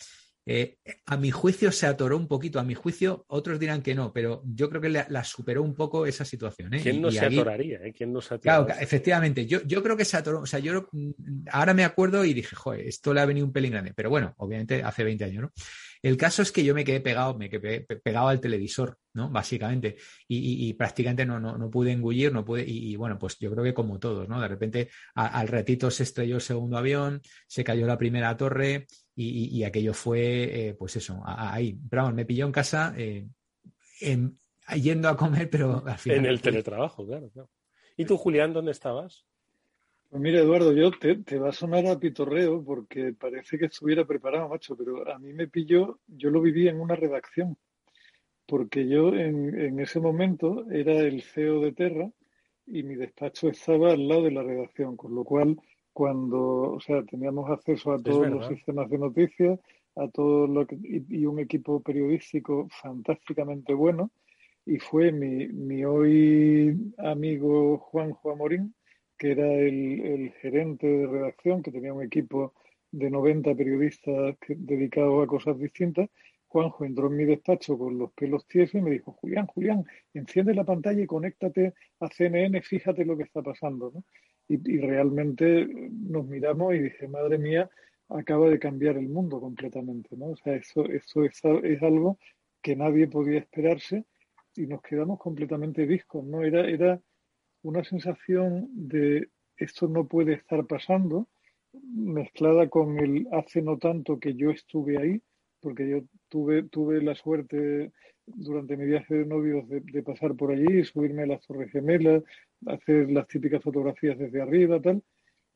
Eh, a mi juicio se atoró un poquito, a mi juicio otros dirán que no, pero yo creo que la, superó un poco esa situación. ¿eh? ¿Quién no se atoraría? Eh? ¿Quién no se claro, efectivamente, yo, yo creo que se atoró, o sea, yo mm, ahora me acuerdo y dije, joder, esto le ha venido un pelín grande, pero bueno, obviamente hace 20 años, ¿no? El caso es que yo me quedé pegado, me quedé pegado al televisor, ¿no? Básicamente. Y, prácticamente no, no, pude engullir, no pude. Y, bueno, pues yo creo que como todos, ¿no? De repente al ratito se estrelló el segundo avión, se cayó la primera torre y, aquello fue, eh, pues eso, ahí. Pero vamos, me pilló en casa eh, yendo a comer, pero al final. En el teletrabajo, claro, claro. ¿Y tú, Julián, dónde estabas? Pues mira, Eduardo, yo te, te, va a sonar a pitorreo porque parece que estuviera preparado, macho, pero a mí me pilló, yo lo viví en una redacción, porque yo en, en ese momento era el CEO de Terra y mi despacho estaba al lado de la redacción, con lo cual cuando, o sea, teníamos acceso a todos los sistemas de noticias, a todo lo que, y, un equipo periodístico fantásticamente bueno, y fue mi, mi hoy amigo Juanjo Amorín, que era el, gerente de redacción, que tenía un equipo de 90 periodistas dedicados a cosas distintas, Juanjo entró en mi despacho con los pelos tiesos y me dijo, Julián, Julián, enciende la pantalla y conéctate a CNN, fíjate lo que está pasando. Y, realmente nos miramos y dije, madre mía, acaba de cambiar el mundo completamente. ¿no? O sea, eso, eso es, es algo que nadie podía esperarse y nos quedamos completamente discos. ¿no? Era, era una sensación de esto no puede estar pasando, mezclada con el hace no tanto que yo estuve ahí, porque yo tuve, tuve la suerte durante mi viaje de novios de, pasar por allí, subirme a las Torres Gemelas, hacer las típicas fotografías desde arriba, tal.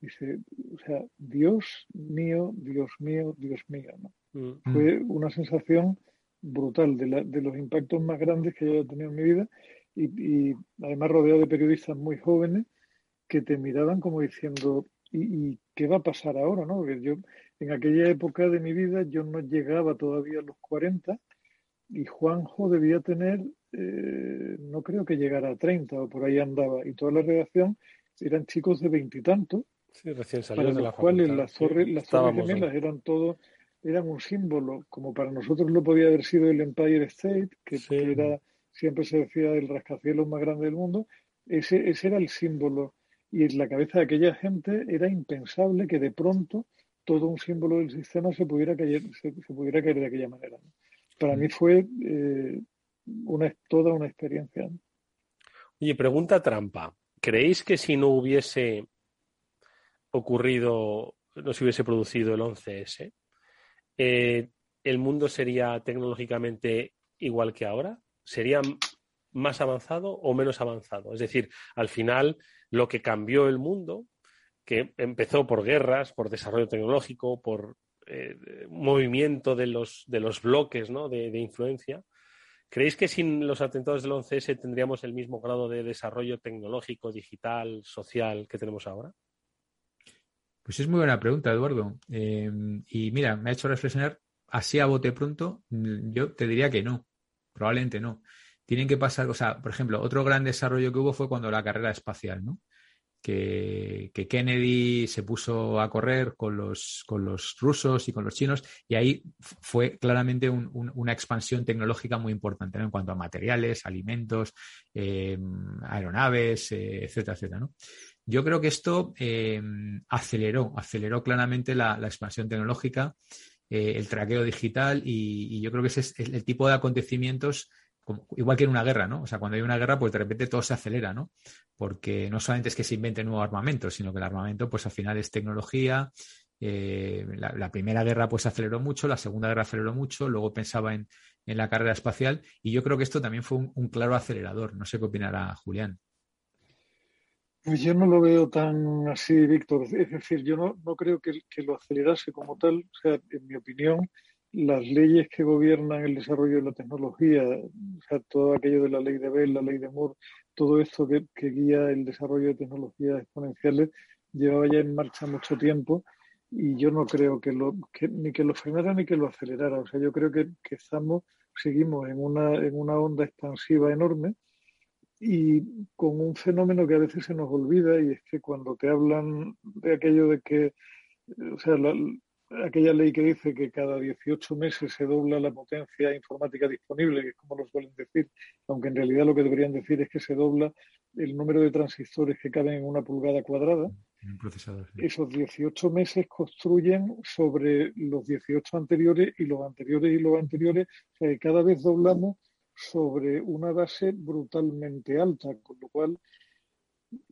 Dice, o sea, Dios mío, Dios mío, Dios mío. ¿no? Mm. Fue una sensación brutal de, la, de los impactos más grandes que yo he tenido en mi vida y, además rodeado de periodistas muy jóvenes que te miraban como diciendo, ¿y, qué va a pasar ahora? ¿no? Porque yo en aquella época de mi vida yo no llegaba todavía a los 40 y Juanjo debía tener, eh, no creo que llegara a 30 o por ahí andaba, y toda la redacción eran chicos de veintitantos, sí, recién para los cuales las torres, las torres gemelas eran todo, eran un símbolo, como para nosotros lo podía haber sido el Empire State, que era siempre se decía el rascacielos más grande del mundo, ese, ese era el símbolo. Y en la cabeza de aquella gente era impensable que de pronto todo un símbolo del sistema se pudiera caer, se, pudiera caer de aquella manera. Para mí fue eh, toda una experiencia. Oye, pregunta trampa. ¿Creéis que si no hubiese ocurrido, no se hubiese producido el 11S, eh, el mundo sería tecnológicamente igual que ahora? sería más avanzado o menos avanzado. Es decir, al final lo que cambió el mundo, que empezó por guerras, por desarrollo tecnológico, por eh, movimiento de los, de los bloques ¿no? de, influencia, ¿creéis que sin los atentados del 11S tendríamos el mismo grado de desarrollo tecnológico, digital, social que tenemos ahora? Pues es muy buena pregunta, Eduardo. Eh, y mira, me ha hecho reflexionar así a bote pronto. Yo te diría que no. Probablemente no. Tienen que pasar, o sea, por ejemplo, otro gran desarrollo que hubo fue cuando la carrera espacial, ¿no? Que, Kennedy se puso a correr con los, con los rusos y con los chinos y ahí fue claramente una expansión tecnológica muy importante en cuanto a materiales, alimentos, eh, aeronaves, eh, etcétera, etcétera. ¿no? Yo creo que esto eh, aceleró, aceleró claramente la, expansión tecnológica el traqueo digital y, yo creo que ese es el, tipo de acontecimientos, igual que en una guerra, ¿no? O sea, cuando hay una guerra, pues de repente todo se acelera, ¿no? Porque no solamente es que se invente nuevo armamento, sino que el armamento, pues al final es tecnología. Eh, la, primera guerra pues aceleró mucho, la segunda guerra aceleró mucho, luego pensaba en, la carrera espacial y yo creo que esto también fue un claro acelerador. No sé qué opinará Julián. Pues yo no lo veo tan así, Víctor. Es decir, yo no, no creo que, lo acelerase como tal. O sea, en mi opinión, las leyes que gobiernan el desarrollo de la tecnología, o sea, todo aquello de la ley de Bell, la ley de Moore, todo esto que, guía el desarrollo de tecnologías exponenciales, llevaba ya en marcha mucho tiempo y yo no creo que lo que, ni que lo frenara ni que lo acelerara. O sea, yo creo que, que estamos, seguimos en una, en una onda expansiva enorme y con un fenómeno que a veces se nos olvida y es que cuando te hablan de aquello de que, o sea, aquella ley que dice que cada 18 meses se dobla la potencia informática disponible, que es como lo suelen decir, aunque en realidad lo que deberían decir es que se dobla el número de transistores que caben en una pulgada cuadrada. esos 18 meses construyen sobre los 18 anteriores y los anteriores y los anteriores. O sea, que cada vez doblamos sobre una base brutalmente alta, con lo cual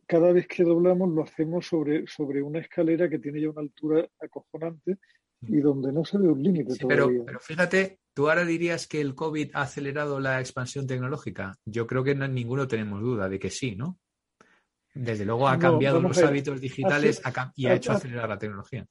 cada vez que doblamos lo hacemos sobre, sobre una escalera que tiene ya una altura acojonante y donde no se ve un límite pero, pero, fíjate, ¿tú ahora dirías que el COVID ha acelerado la expansión tecnológica? Yo creo que no, ninguno tenemos duda de que sí, ¿no? Desde luego ha cambiado los hábitos digitales y ha hecho acelerar la tecnología.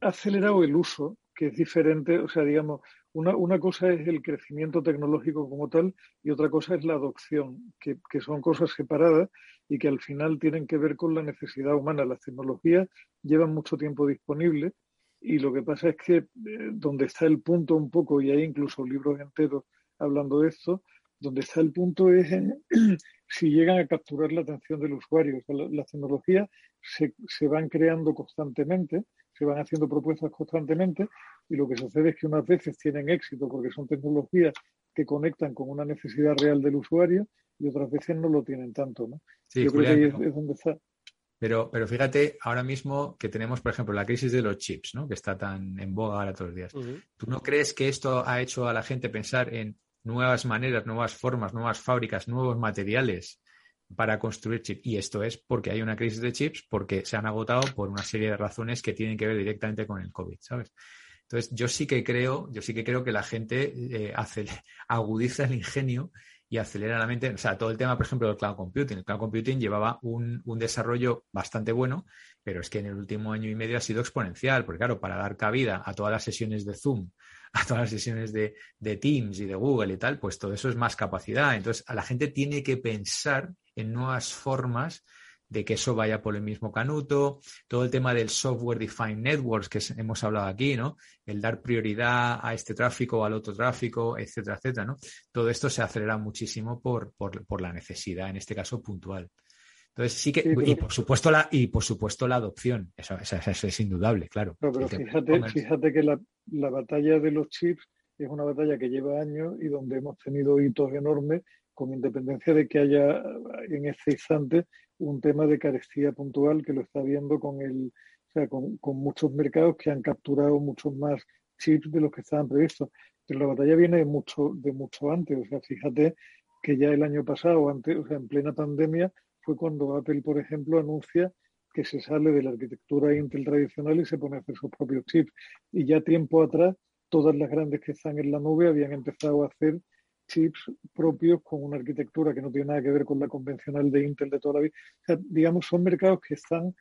Ha acelerado el uso, que es diferente, o sea, digamos, una, una, cosa es el crecimiento tecnológico como tal y otra cosa es la adopción, que, que, son cosas separadas y que al final tienen que ver con la necesidad humana. Las tecnologías llevan mucho tiempo disponibles y lo que pasa es que eh, donde está el punto un poco, y hay incluso libros enteros hablando de esto, donde está el punto es (clears throat) si llegan a capturar la atención del usuario. las tecnologías se, se, van creando constantemente, se van haciendo propuestas constantemente y lo que sucede es que unas veces tienen éxito porque son tecnologías que conectan con una necesidad real del usuario y otras veces no lo tienen tanto. ¿no? Yo creo que ahí es, donde está. Pero, pero fíjate, ahora mismo que tenemos, por ejemplo, la crisis de los chips, ¿no? que está tan en boga ahora todos los días. ¿Tú no crees que esto ha hecho a la gente pensar en nuevas maneras, nuevas formas, nuevas fábricas, nuevos materiales para construir chips. Y esto es porque hay una crisis de chips, porque se han agotado por una serie de razones que tienen que ver directamente con el COVID, ¿sabes? Entonces, yo sí que creo, yo sí que creo que la gente eh, (laughs) agudiza el ingenio y acelera la mente. O sea, todo el tema, por ejemplo, del cloud computing. El cloud computing llevaba un, un, desarrollo bastante bueno, pero es que en el último año y medio ha sido exponencial, porque claro, para dar cabida a todas las sesiones de Zoom, a todas las sesiones de, Teams y de Google y tal, pues todo eso es más capacidad. Entonces, a la gente tiene que pensar en nuevas formas de que eso vaya por el mismo canuto, todo el tema del software defined networks que hemos hablado aquí, ¿no? El dar prioridad a este tráfico al otro tráfico, etcétera, etcétera, ¿no? Todo esto se acelera muchísimo por, por la necesidad, en este caso puntual. Entonces sí que, y por supuesto la, y por supuesto la adopción, eso, es indudable, claro. pero fíjate, fíjate que la, la, batalla de los chips es una batalla que lleva años y donde hemos tenido hitos enormes, con independencia de que haya en este instante un tema de carestía puntual que lo está viendo con el, o sea, con, con muchos mercados que han capturado muchos más chips de los que estaban previstos. Pero la batalla viene de mucho, de mucho antes. O sea, fíjate que ya el año pasado, antes, o sea, en plena pandemia, fue cuando Apple, por ejemplo, anuncia que se sale de la arquitectura Intel tradicional y se pone a hacer sus propios chips. Y ya tiempo atrás, todas las grandes que están en la nube habían empezado a hacer chips propios con una arquitectura que no tiene nada que ver con la convencional de Intel de toda la vida. O sea, digamos, son mercados que están...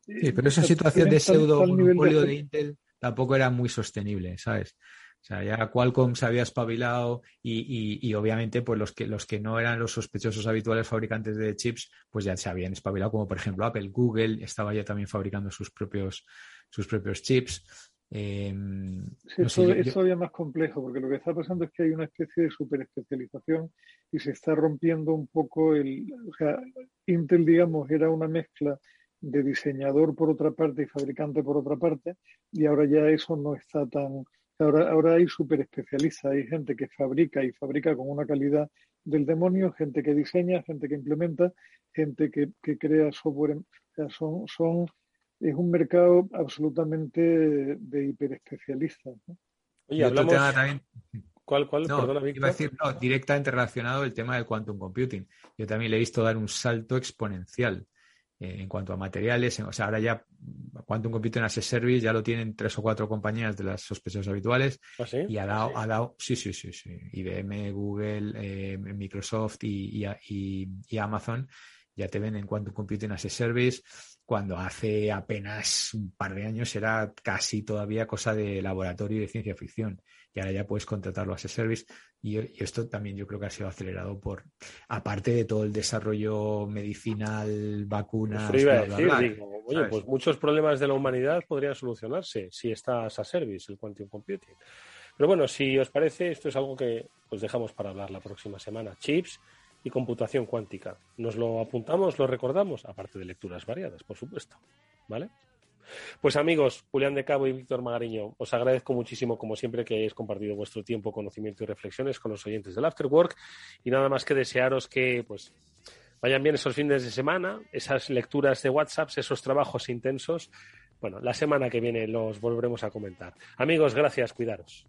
Sí, pero esa situación de pseudo monopolio de Intel tampoco era muy sostenible, ¿sabes? O sea, ya Qualcomm se había espabilado y, obviamente pues los que, los que no eran los sospechosos habituales fabricantes de chips, pues ya se habían espabilado, como por ejemplo Apple, Google estaba ya también fabricando sus propios, sus propios chips. Em, sí, es todavía más complejo, porque lo que está pasando es que hay una especie de superespecialización y se está rompiendo un poco el... O sea, Intel, digamos, era una mezcla de diseñador por otra parte y fabricante por otra parte, y ahora ya eso no está tan Ahora, ahora hay super especialistas, hay gente que fabrica y fabrica con una calidad del demonio, gente que diseña, gente que implementa, gente que, crea software. O sea, son, son, es un mercado absolutamente de hiperespecialistas. ¿no? Oye, hablamos... ¿Cuál, cuál? No, Perdona, iba a decir, no, directamente relacionado el tema del quantum computing. Yo también le he visto dar un salto exponencial. Eh, en cuanto a materiales. O sea, ahora ya Quantum Computing as a Service ya lo tienen tres o cuatro compañías de las sospechosas habituales. ¿Ah, y ha dado, ha dado, sí, sí, sí, sí. IBM, Google, eh, Microsoft y, y, Amazon ya te ven en Quantum Computing as a Service, cuando hace apenas un par de años era casi todavía cosa de laboratorio de ciencia ficción y ahora ya puedes contratarlo a ese service. Y, esto también yo creo que ha sido acelerado por, aparte de todo el desarrollo medicinal, vacunas. oye, pues muchos problemas de la humanidad podrían solucionarse si está a service, el quantum computing. Pero bueno, si os parece, esto es algo que pues dejamos para hablar la próxima semana. Chips y computación cuántica. Nos lo apuntamos, lo recordamos, aparte de lecturas variadas, por supuesto. ¿Vale? Pues amigos, Julián de Cabo y Víctor Magariño, os agradezco muchísimo, como siempre, que hayáis compartido vuestro tiempo, conocimiento y reflexiones con los oyentes del Afterwork. Y nada más que desearos que, pues, vayan bien esos fines de semana, esas lecturas de WhatsApp, esos trabajos intensos. Bueno, la semana que viene los volveremos a comentar. Amigos, gracias, cuidaros.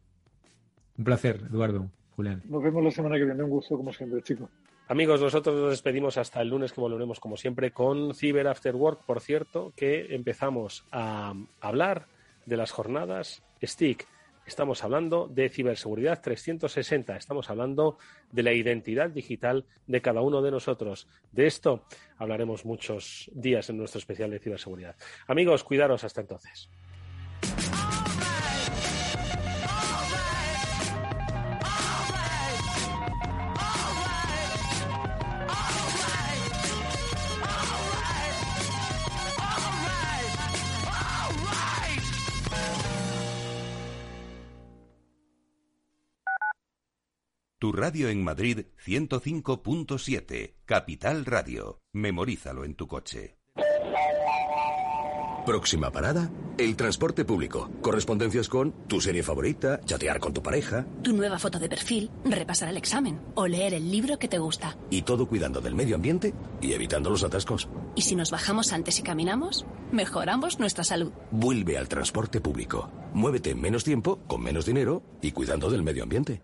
Un placer, Eduardo, Julián. Nos vemos la semana que viene. Un gusto, como siempre, chicos. Amigos, nosotros nos despedimos hasta el lunes que volveremos como siempre con Cyber After Work, por cierto, que empezamos a hablar de las jornadas STIC. Estamos hablando de ciberseguridad 360, estamos hablando de la identidad digital de cada uno de nosotros. De esto hablaremos muchos días en nuestro especial de ciberseguridad. Amigos, cuidaros hasta entonces. Tu radio en Madrid 105.7, Capital Radio. Memorízalo en tu coche. Próxima parada, el transporte público. Correspondencias con tu serie favorita, chatear con tu pareja. Tu nueva foto de perfil, repasar el examen o leer el libro que te gusta. Y todo cuidando del medio ambiente y evitando los atascos. Y si nos bajamos antes y caminamos, mejoramos nuestra salud. Vuelve al transporte público. Muévete en menos tiempo, con menos dinero y cuidando del medio ambiente.